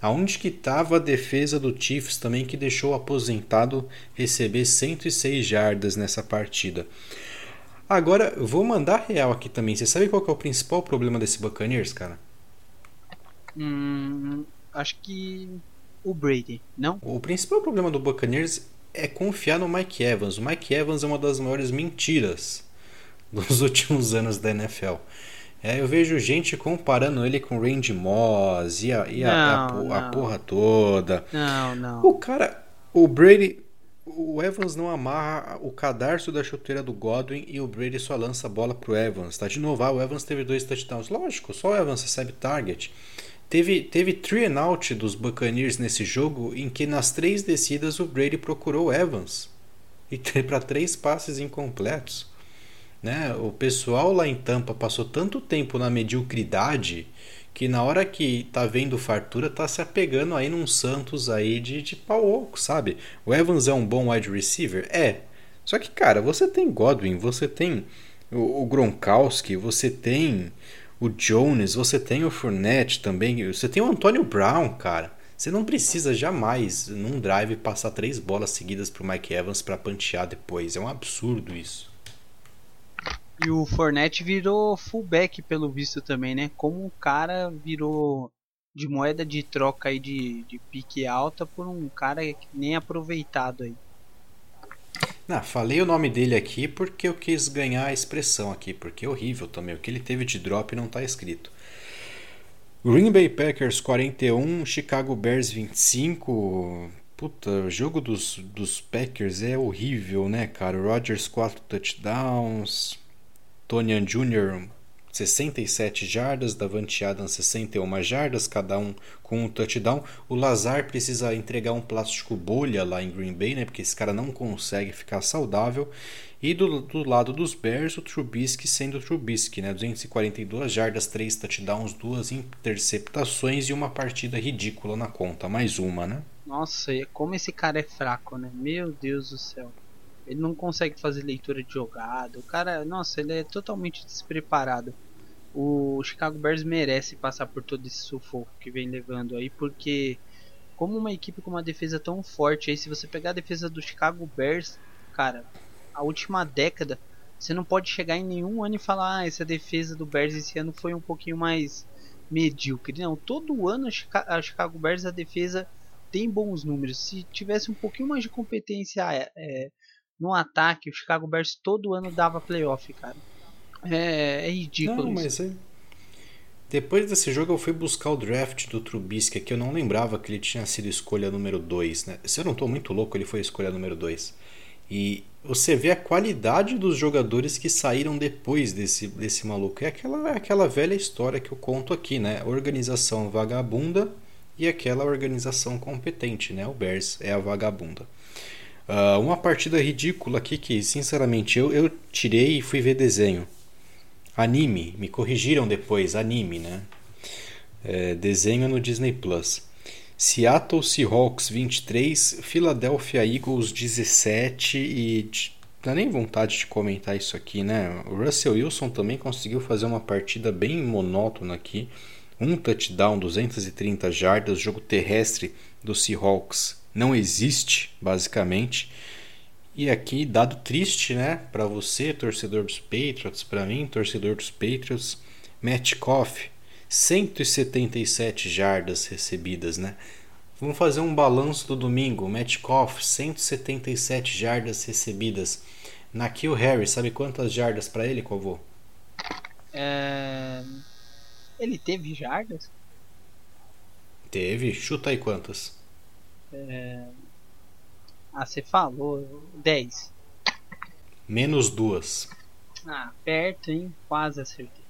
Aonde que estava a defesa do Chiefs também que deixou o aposentado receber 106 jardas nessa partida? Agora, vou mandar real aqui também. Você sabe qual é o principal problema desse Buccaneers, cara? Hum, acho que o Brady, não? O principal problema do Buccaneers é confiar no Mike Evans. O Mike Evans é uma das maiores mentiras dos últimos anos da NFL. É, eu vejo gente comparando ele com o Randy Moss e a, e a, não, a, a porra toda. Não, não. O cara, o Brady, o Evans não amarra o cadarço da chuteira do Godwin e o Brady só lança a bola pro Evans. Tá de novo, ah, o Evans teve dois touchdowns. Lógico, só o Evans recebe target. Teve, teve three and out dos Buccaneers nesse jogo em que nas três descidas o Brady procurou Evans. E para três passes incompletos. Né? O pessoal lá em Tampa passou tanto tempo na mediocridade que na hora que tá vendo fartura tá se apegando aí num Santos aí de, de pau oco, sabe? O Evans é um bom wide receiver? É. Só que, cara, você tem Godwin, você tem o, o Gronkowski, você tem o Jones, você tem o Fournette também, você tem o Antonio Brown, cara. Você não precisa jamais, num drive, passar três bolas seguidas pro Mike Evans para pantear depois. É um absurdo isso. E o Fournette virou fullback pelo visto também, né? Como o cara virou de moeda de troca aí de, de pique alta por um cara nem aproveitado aí. Não, falei o nome dele aqui porque eu quis ganhar a expressão aqui, porque é horrível também. O que ele teve de drop não está escrito. Green Bay Packers 41, Chicago Bears 25. Puta, o jogo dos, dos Packers é horrível, né, cara? Rodgers 4 touchdowns. Tonian Jr. 67 jardas, Davante Adams 61 jardas, cada um com um touchdown. O Lazar precisa entregar um plástico bolha lá em Green Bay, né? Porque esse cara não consegue ficar saudável. E do, do lado dos Bears, o Trubisky sendo Trubisky, né? 242 jardas, 3 touchdowns, 2 interceptações e uma partida ridícula na conta. Mais uma, né? Nossa, como esse cara é fraco, né? Meu Deus do céu. Ele não consegue fazer leitura de jogada. O cara, nossa, ele é totalmente despreparado. O Chicago Bears merece passar por todo esse sufoco que vem levando aí, porque como uma equipe com uma defesa tão forte aí, se você pegar a defesa do Chicago Bears, cara, a última década, você não pode chegar em nenhum ano e falar, ah, essa defesa do Bears esse ano foi um pouquinho mais medíocre. Não, todo ano a Chicago Bears a defesa tem bons números. Se tivesse um pouquinho mais de competência é, é no ataque, o Chicago Bears todo ano dava playoff, cara. É, é ridículo. Não, mas é... Depois desse jogo eu fui buscar o draft do Trubisky, que eu não lembrava que ele tinha sido escolha número 2, né? Se eu não estou muito louco, ele foi escolha número 2. E você vê a qualidade dos jogadores que saíram depois desse, desse maluco. É aquela, é aquela velha história que eu conto aqui, né? Organização vagabunda e aquela organização competente, né? O Bears é a vagabunda. Uh, uma partida ridícula aqui que, sinceramente, eu, eu tirei e fui ver desenho. Anime, me corrigiram depois, anime, né? É, desenho no Disney Plus. Seattle Seahawks 23, Philadelphia Eagles 17 e dá nem vontade de comentar isso aqui, né? O Russell Wilson também conseguiu fazer uma partida bem monótona aqui. Um touchdown, 230 jardas, jogo terrestre do Seahawks não existe, basicamente. E aqui, dado triste, né, para você, torcedor dos Patriots, para mim, torcedor dos Patriots, Metcalf, 177 jardas recebidas, né? Vamos fazer um balanço do domingo. Metcalf, 177 jardas recebidas. Nakil Harry, sabe quantas jardas para ele, Covô? É... Ele teve jardas? Teve. Chuta aí quantas. É... Ah, você falou 10. Menos duas. Ah, perto, hein? Quase acertei.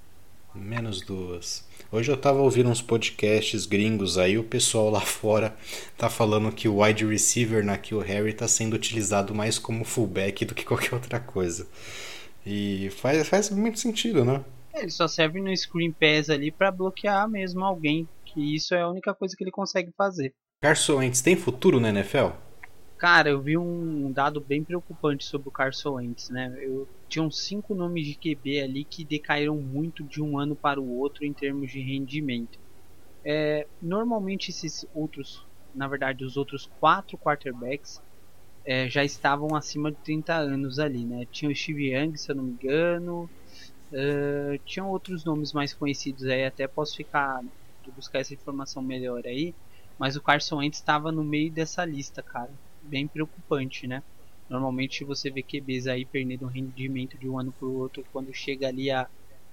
Menos duas. Hoje eu tava ouvindo uns podcasts gringos aí, o pessoal lá fora tá falando que o wide receiver na Kill Harry tá sendo utilizado mais como fullback do que qualquer outra coisa. E faz, faz muito sentido, né? É, ele só serve no screen pass ali para bloquear mesmo alguém, que isso é a única coisa que ele consegue fazer. Carson Wentz tem futuro na NFL? Cara, eu vi um dado bem preocupante sobre o Carson Wentz, né? Eu tinha uns cinco nomes de QB ali que decaíram muito de um ano para o outro em termos de rendimento. É, normalmente esses outros, na verdade, os outros quatro quarterbacks é, já estavam acima de 30 anos ali, né? Tinha o Steve Young, se eu não me engano, uh, tinham outros nomes mais conhecidos aí, até posso ficar buscar essa informação melhor aí, mas o Carson Wentz estava no meio dessa lista, cara, bem preocupante, né? Normalmente você vê QBs aí perdendo rendimento de um ano para o outro quando chega ali a,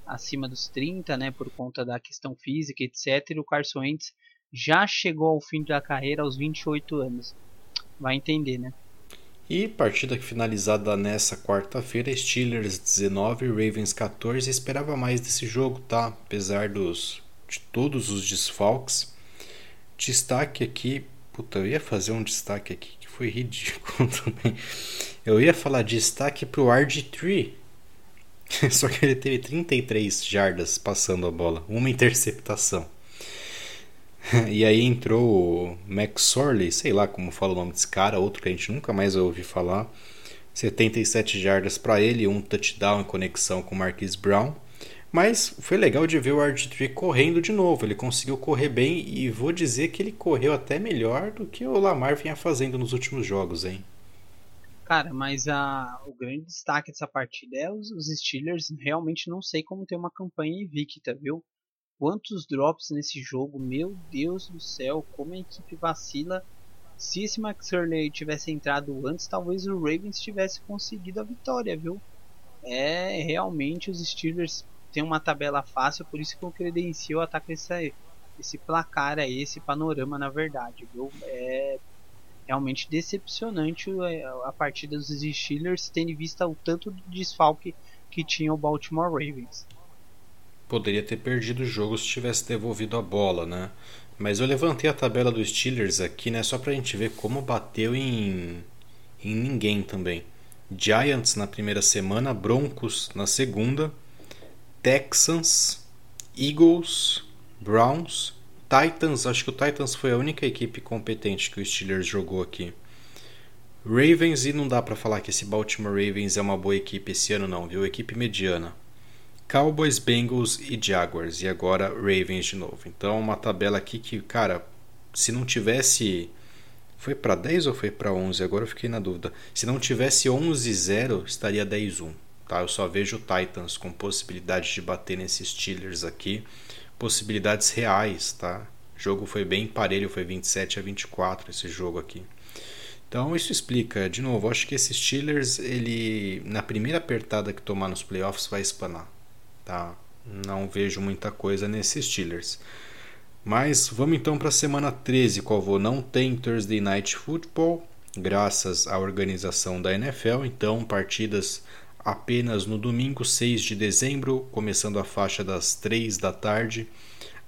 acima dos 30, né, por conta da questão física, etc. E o Carson Wentz já chegou ao fim da carreira aos 28 anos. Vai entender, né? E partida finalizada nessa quarta-feira, Steelers 19, Ravens 14. Esperava mais desse jogo, tá? Apesar dos de todos os desfalques. Destaque aqui, puta, eu ia fazer um destaque aqui que foi ridículo também. Eu ia falar destaque pro RG3. Só que ele teve 33 jardas passando a bola, uma interceptação. e aí entrou o McSorley, sei lá como fala o nome desse cara, outro que a gente nunca mais ouviu falar. 77 jardas para ele, um touchdown em conexão com Marquis Brown. Mas foi legal de ver o RG3 correndo de novo. Ele conseguiu correr bem e vou dizer que ele correu até melhor do que o Lamar vinha fazendo nos últimos jogos, hein? Cara, mas a, o grande destaque dessa partida é os, os Steelers. Realmente não sei como ter uma campanha invicta, viu? Quantos drops nesse jogo, meu Deus do céu, como a equipe vacila. Se esse McSorley tivesse entrado antes, talvez o Ravens tivesse conseguido a vitória, viu? É, realmente os Steelers têm uma tabela fácil, por isso que eu credencio atacar esse, esse placar aí, esse panorama na verdade, viu? É realmente decepcionante é, a partida dos Steelers, tendo em vista o tanto de desfalque que tinha o Baltimore Ravens poderia ter perdido o jogo se tivesse devolvido a bola, né? Mas eu levantei a tabela dos Steelers aqui, né? Só pra gente ver como bateu em, em ninguém também. Giants na primeira semana, Broncos na segunda, Texans, Eagles, Browns, Titans. Acho que o Titans foi a única equipe competente que o Steelers jogou aqui. Ravens, e não dá para falar que esse Baltimore Ravens é uma boa equipe esse ano, não, viu? Equipe mediana. Cowboys, Bengals e Jaguars. E agora Ravens de novo. Então, uma tabela aqui que, cara, se não tivesse. Foi para 10 ou foi para 11? Agora eu fiquei na dúvida. Se não tivesse 11-0, estaria 10-1. Tá? Eu só vejo Titans com possibilidade de bater nesses Steelers aqui. Possibilidades reais, tá? O jogo foi bem parelho, foi 27 a 24 esse jogo aqui. Então isso explica, de novo, acho que esses Steelers, ele na primeira apertada que tomar nos playoffs vai espanar tá? Não vejo muita coisa nesses Steelers. Mas vamos então para a semana 13, qual vou não tem Thursday Night Football, graças à organização da NFL, então partidas apenas no domingo 6 de dezembro, começando a faixa das 3 da tarde.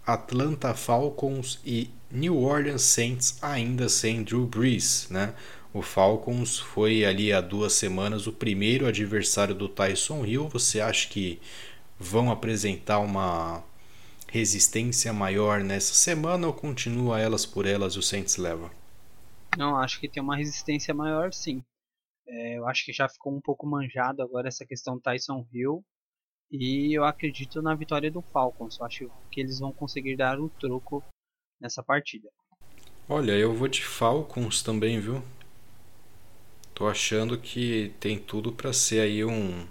Atlanta Falcons e New Orleans Saints ainda sem Drew Brees, né? O Falcons foi ali há duas semanas o primeiro adversário do Tyson Hill. Você acha que vão apresentar uma resistência maior nessa semana ou continua elas por elas e o Saints leva? Não, acho que tem uma resistência maior sim. É, eu acho que já ficou um pouco manjado agora essa questão Tyson Hill. E eu acredito na vitória do Falcons. Eu acho que eles vão conseguir dar o troco nessa partida. Olha, eu vou de Falcons também, viu? Tô achando que tem tudo para ser aí um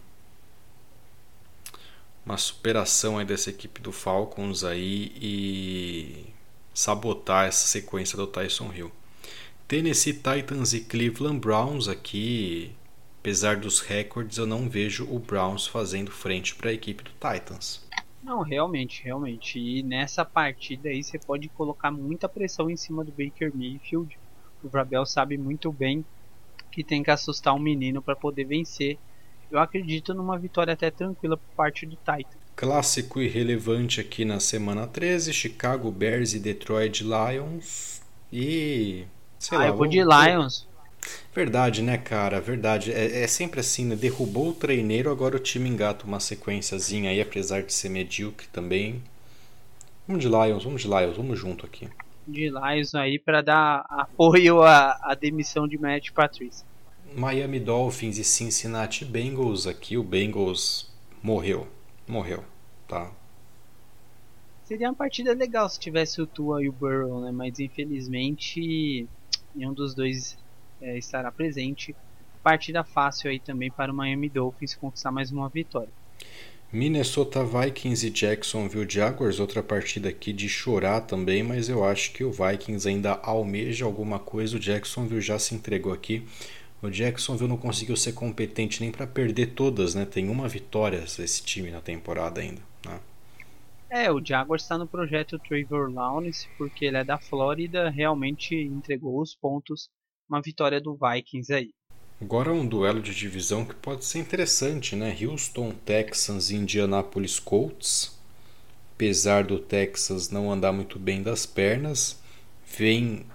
uma superação aí dessa equipe do Falcons aí e sabotar essa sequência do Tyson Hill. Tennessee Titans e Cleveland Browns aqui, apesar dos recordes, eu não vejo o Browns fazendo frente para a equipe do Titans. Não, realmente, realmente. E nessa partida aí você pode colocar muita pressão em cima do Baker Mayfield. O Vrabel sabe muito bem que tem que assustar um menino para poder vencer eu acredito numa vitória até tranquila por parte do Titan. Clássico e relevante aqui na semana 13, Chicago Bears e Detroit Lions. E. Sei ah, lá, eu vou de Lions. Verdade, né, cara? Verdade. É, é, sempre assim, né? Derrubou o treineiro, agora o time engata uma sequenciazinha aí, apesar de ser medíocre também. Vamos de Lions, vamos de Lions, vamos junto aqui. De Lions aí para dar apoio à, à demissão de Matt Patricia. Miami Dolphins e Cincinnati Bengals aqui, o Bengals morreu, morreu, tá? Seria uma partida legal se tivesse o Tua e o Burrow, né? Mas infelizmente nenhum dos dois é, estará presente. Partida fácil aí também para o Miami Dolphins conquistar mais uma vitória. Minnesota Vikings e Jacksonville Jaguars, outra partida aqui de chorar também, mas eu acho que o Vikings ainda almeja alguma coisa. O Jacksonville já se entregou aqui. O Jacksonville não conseguiu ser competente nem para perder todas, né? Tem uma vitória esse time na temporada ainda. Né? É, o Jaguars está no projeto Trevor Lawrence porque ele é da Flórida, realmente entregou os pontos. Uma vitória do Vikings aí. Agora um duelo de divisão que pode ser interessante, né? Houston Texans e Indianapolis Colts. Apesar do Texas não andar muito bem das pernas, vem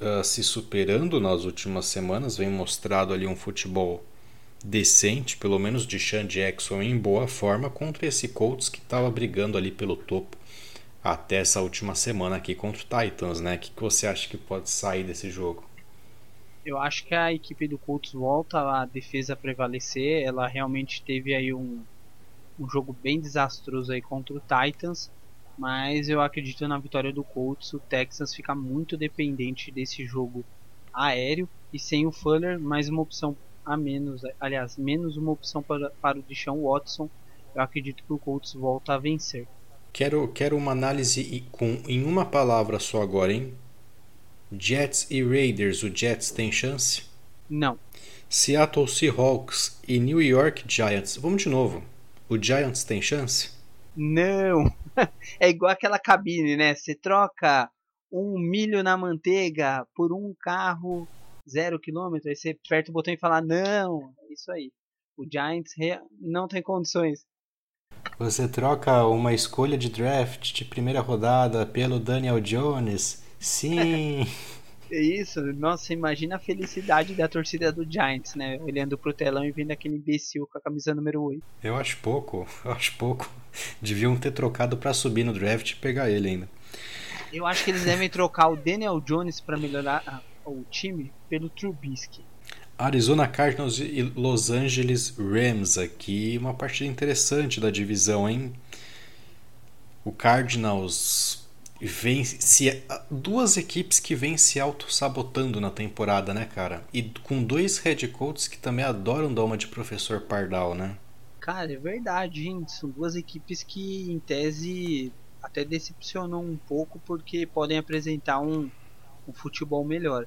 uh, se superando nas últimas semanas, vem mostrado ali um futebol decente, pelo menos de Sean Jackson em boa forma contra esse Colts que estava brigando ali pelo topo até essa última semana aqui contra o Titans, né? O que, que você acha que pode sair desse jogo? Eu acho que a equipe do Colts volta a defesa prevalecer. Ela realmente teve aí um, um jogo bem desastroso aí contra o Titans mas eu acredito na vitória do Colts. O Texas fica muito dependente desse jogo aéreo e sem o Fuller, mais uma opção a menos, aliás, menos uma opção para, para o Deshaun Watson. Eu acredito que o Colts volta a vencer. Quero, quero uma análise com, em uma palavra só agora, hein? Jets e Raiders, o Jets tem chance? Não. Seattle Seahawks e New York Giants. Vamos de novo. O Giants tem chance? Não. é igual aquela cabine, né? Você troca um milho na manteiga por um carro zero quilômetro, aí você aperta o botão e fala, não, é isso aí. O Giants não tem condições. Você troca uma escolha de draft de primeira rodada pelo Daniel Jones? Sim! é isso, nossa, imagina a felicidade da torcida do Giants, né? Olhando pro telão e vendo aquele imbecil com a camisa número 8. Eu acho pouco, eu acho pouco. Deviam ter trocado para subir no draft e pegar ele ainda. Eu acho que eles devem trocar o Daniel Jones para melhorar ah, o time pelo Trubisky. Arizona Cardinals e Los Angeles Rams aqui, uma partida interessante da divisão, hein? O Cardinals vem se duas equipes que vêm se auto-sabotando na temporada, né, cara? E com dois head coaches que também adoram dar uma de professor Pardal, né? Cara, é verdade, gente. São duas equipes que, em tese, até decepcionam um pouco porque podem apresentar um, um futebol melhor.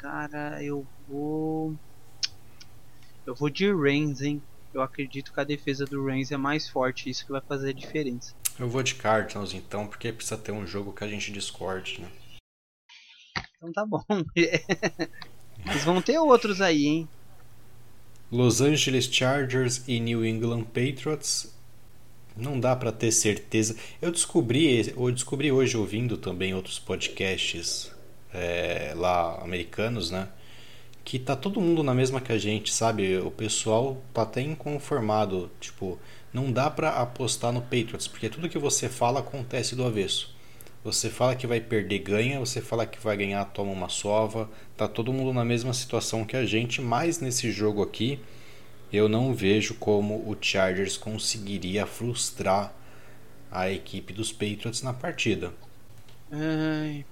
Cara, eu vou. Eu vou de Reigns, hein? Eu acredito que a defesa do Reigns é mais forte, isso que vai fazer a diferença. Eu vou de Cardinals então, porque precisa ter um jogo que a gente discorde, né? Então tá bom. Mas vão ter outros aí, hein? Los Angeles Chargers e New England Patriots. Não dá para ter certeza. Eu descobri, eu descobri hoje ouvindo também outros podcasts é, lá americanos, né? Que tá todo mundo na mesma que a gente, sabe? O pessoal tá até inconformado, tipo, não dá para apostar no Patriots, porque tudo que você fala acontece do avesso. Você fala que vai perder, ganha. Você fala que vai ganhar, toma uma sova. Tá todo mundo na mesma situação que a gente, mas nesse jogo aqui eu não vejo como o Chargers conseguiria frustrar a equipe dos Patriots na partida.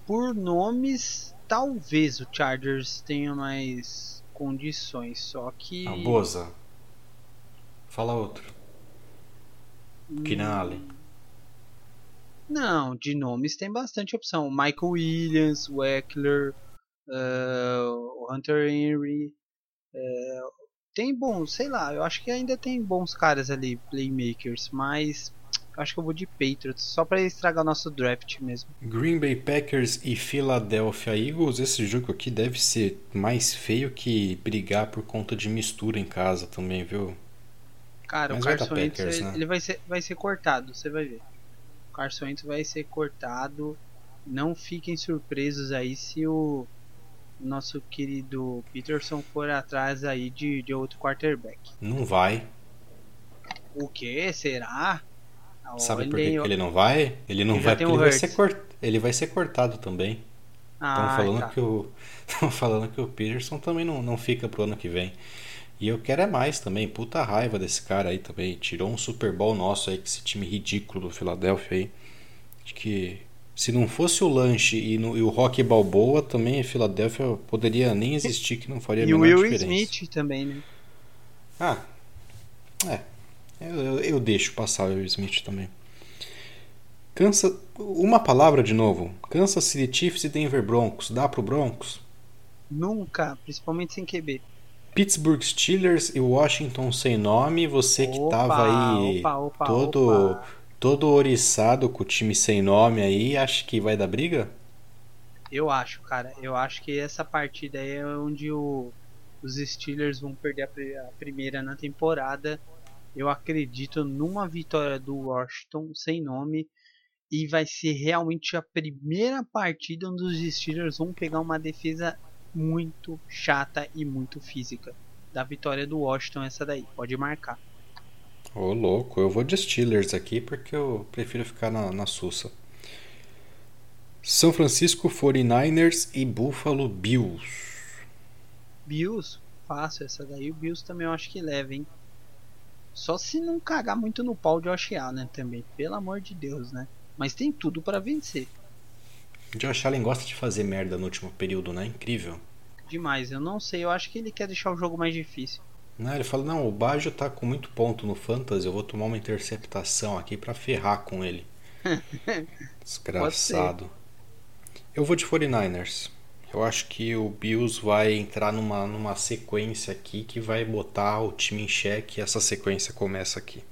por nomes, talvez o Chargers tenha mais condições, só que. A Boza. Fala outro. Hum... Keenan não, de nomes tem bastante opção. Michael Williams, o Eckler, uh, Hunter Henry. Uh, tem bons, sei lá, eu acho que ainda tem bons caras ali, playmakers, mas acho que eu vou de Patriots, só para estragar o nosso draft mesmo. Green Bay Packers e Philadelphia Eagles, esse jogo aqui deve ser mais feio que brigar por conta de mistura em casa também, viu? Cara, Mas o Carson Wentz, né? ele vai ser, vai ser cortado, você vai ver. Carson Wentz vai ser cortado. Não fiquem surpresos aí se o nosso querido Peterson for atrás aí de, de outro quarterback. Não vai. O que? Será? Sabe por que ele não vai? Ele não ele vai porque ele vai, ser cort... ele vai ser cortado também. Estão ah, falando tá. que o falando que o Peterson também não, não fica pro ano que vem. E eu quero é mais também. Puta raiva desse cara aí também. Tirou um Super Bowl nosso aí, com esse time ridículo do Philadelphia aí. Acho que Se não fosse o lanche e, no, e o Rock Balboa, também a Filadélfia poderia nem existir, que não faria a E o menor Will diferença. Smith também, né? Ah, é. Eu, eu, eu deixo passar o Will Smith também. Cansa... Uma palavra de novo. Kansas City Chiefs e Denver Broncos. Dá pro Broncos? Nunca, principalmente sem QB. Pittsburgh Steelers e Washington sem nome. Você que Opa, tava aí opa, opa, todo. Todo oriçado com o time sem nome aí, acha que vai dar briga? Eu acho, cara. Eu acho que essa partida aí é onde o- os Steelers vão perder a, a primeira na temporada. Eu acredito numa vitória do Washington sem nome. E vai ser realmente a primeira partida onde os Steelers vão pegar uma defesa muito chata e muito física. Da vitória do Washington, essa daí. Pode marcar. Ô louco, eu vou de Steelers aqui porque eu prefiro ficar na, na sussa. São Francisco 49ers e Buffalo Bills. Bills, fácil essa daí. O Bills também eu acho que leva, hein? Só se não cagar muito no pau de Josh Allen também. Pelo amor de Deus, né? Mas tem tudo pra vencer. Josh Allen gosta de fazer merda no último período, né? Incrível. Demais. Eu não sei. Eu acho que ele quer deixar o jogo mais difícil. Não, ele fala, não, o Baggio tá com muito ponto no Fantasy, eu vou tomar uma interceptação aqui pra ferrar com ele. Desgraçado. Eu vou de 49ers. Eu acho que o Bills vai entrar numa, numa sequência aqui que vai botar o time em xeque e essa sequência começa aqui.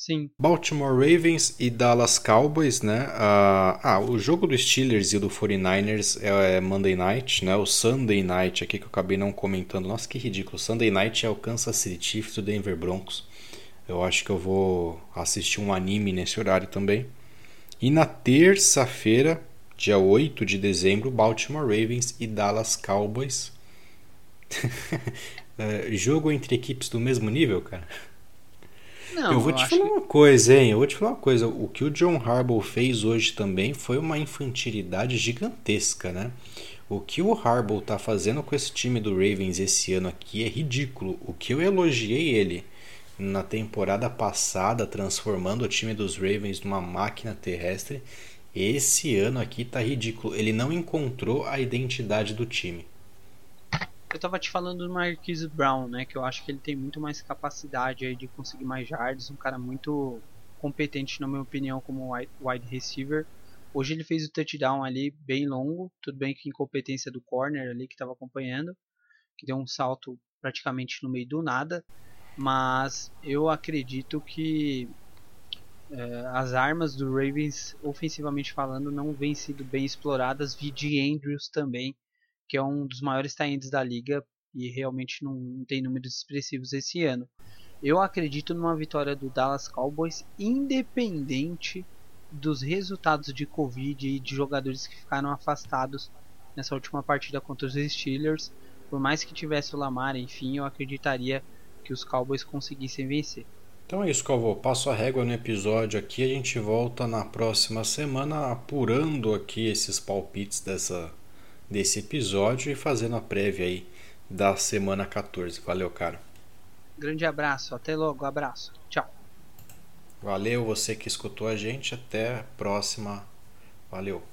Sim. Baltimore Ravens e Dallas Cowboys, né? Ah, ah, o jogo do Steelers e do 49ers é Monday Night, né? O Sunday Night aqui que eu acabei não comentando. Nossa, que ridículo. Sunday Night é o Kansas City Chiefs e o Denver Broncos. Eu acho que eu vou assistir um anime nesse horário também. E na terça-feira, dia 8 de dezembro, Baltimore Ravens e Dallas Cowboys. É, jogo entre equipes do mesmo nível, cara? Não, eu vou te acho falar uma coisa, hein? Eu vou te falar uma coisa. O que o John Harbaugh fez hoje também foi uma infantilidade gigantesca, né? O que o Harbaugh tá fazendo com esse time do Ravens esse ano aqui é ridículo. O que eu elogiei ele na temporada passada, transformando o time dos Ravens numa máquina terrestre, esse ano aqui tá ridículo. Ele não encontrou a identidade do time. Eu tava te falando do Marquise Brown, né? Que eu acho que ele tem muito mais capacidade aí de conseguir mais yards. Um cara muito competente, na minha opinião, como wide, receiver. Hoje ele fez o touchdown ali bem longo. Tudo bem que incompetência do corner ali que estava acompanhando. Que deu um salto praticamente no meio do nada. Mas eu acredito que eh, as armas do Ravens, ofensivamente falando, não vêm sido bem exploradas. Vi de Andrews também que é um dos maiores tight da liga e realmente não, tem números expressivos esse ano. Eu acredito numa vitória do Dallas Cowboys, independente dos resultados de Covid e de jogadores que ficaram afastados nessa última partida contra os Steelers. Por mais que tivesse o Lamar, enfim, eu acreditaria que os Cowboys conseguissem vencer. Então é isso, Calvo. Passo a régua no episódio aqui. A gente volta na próxima semana apurando aqui esses palpites dessa desse episódio e fazendo a prévia aí da semana 14. Valeu, cara. Grande abraço, até logo, abraço. Tchau. Valeu você que escutou a gente, até a próxima. Valeu.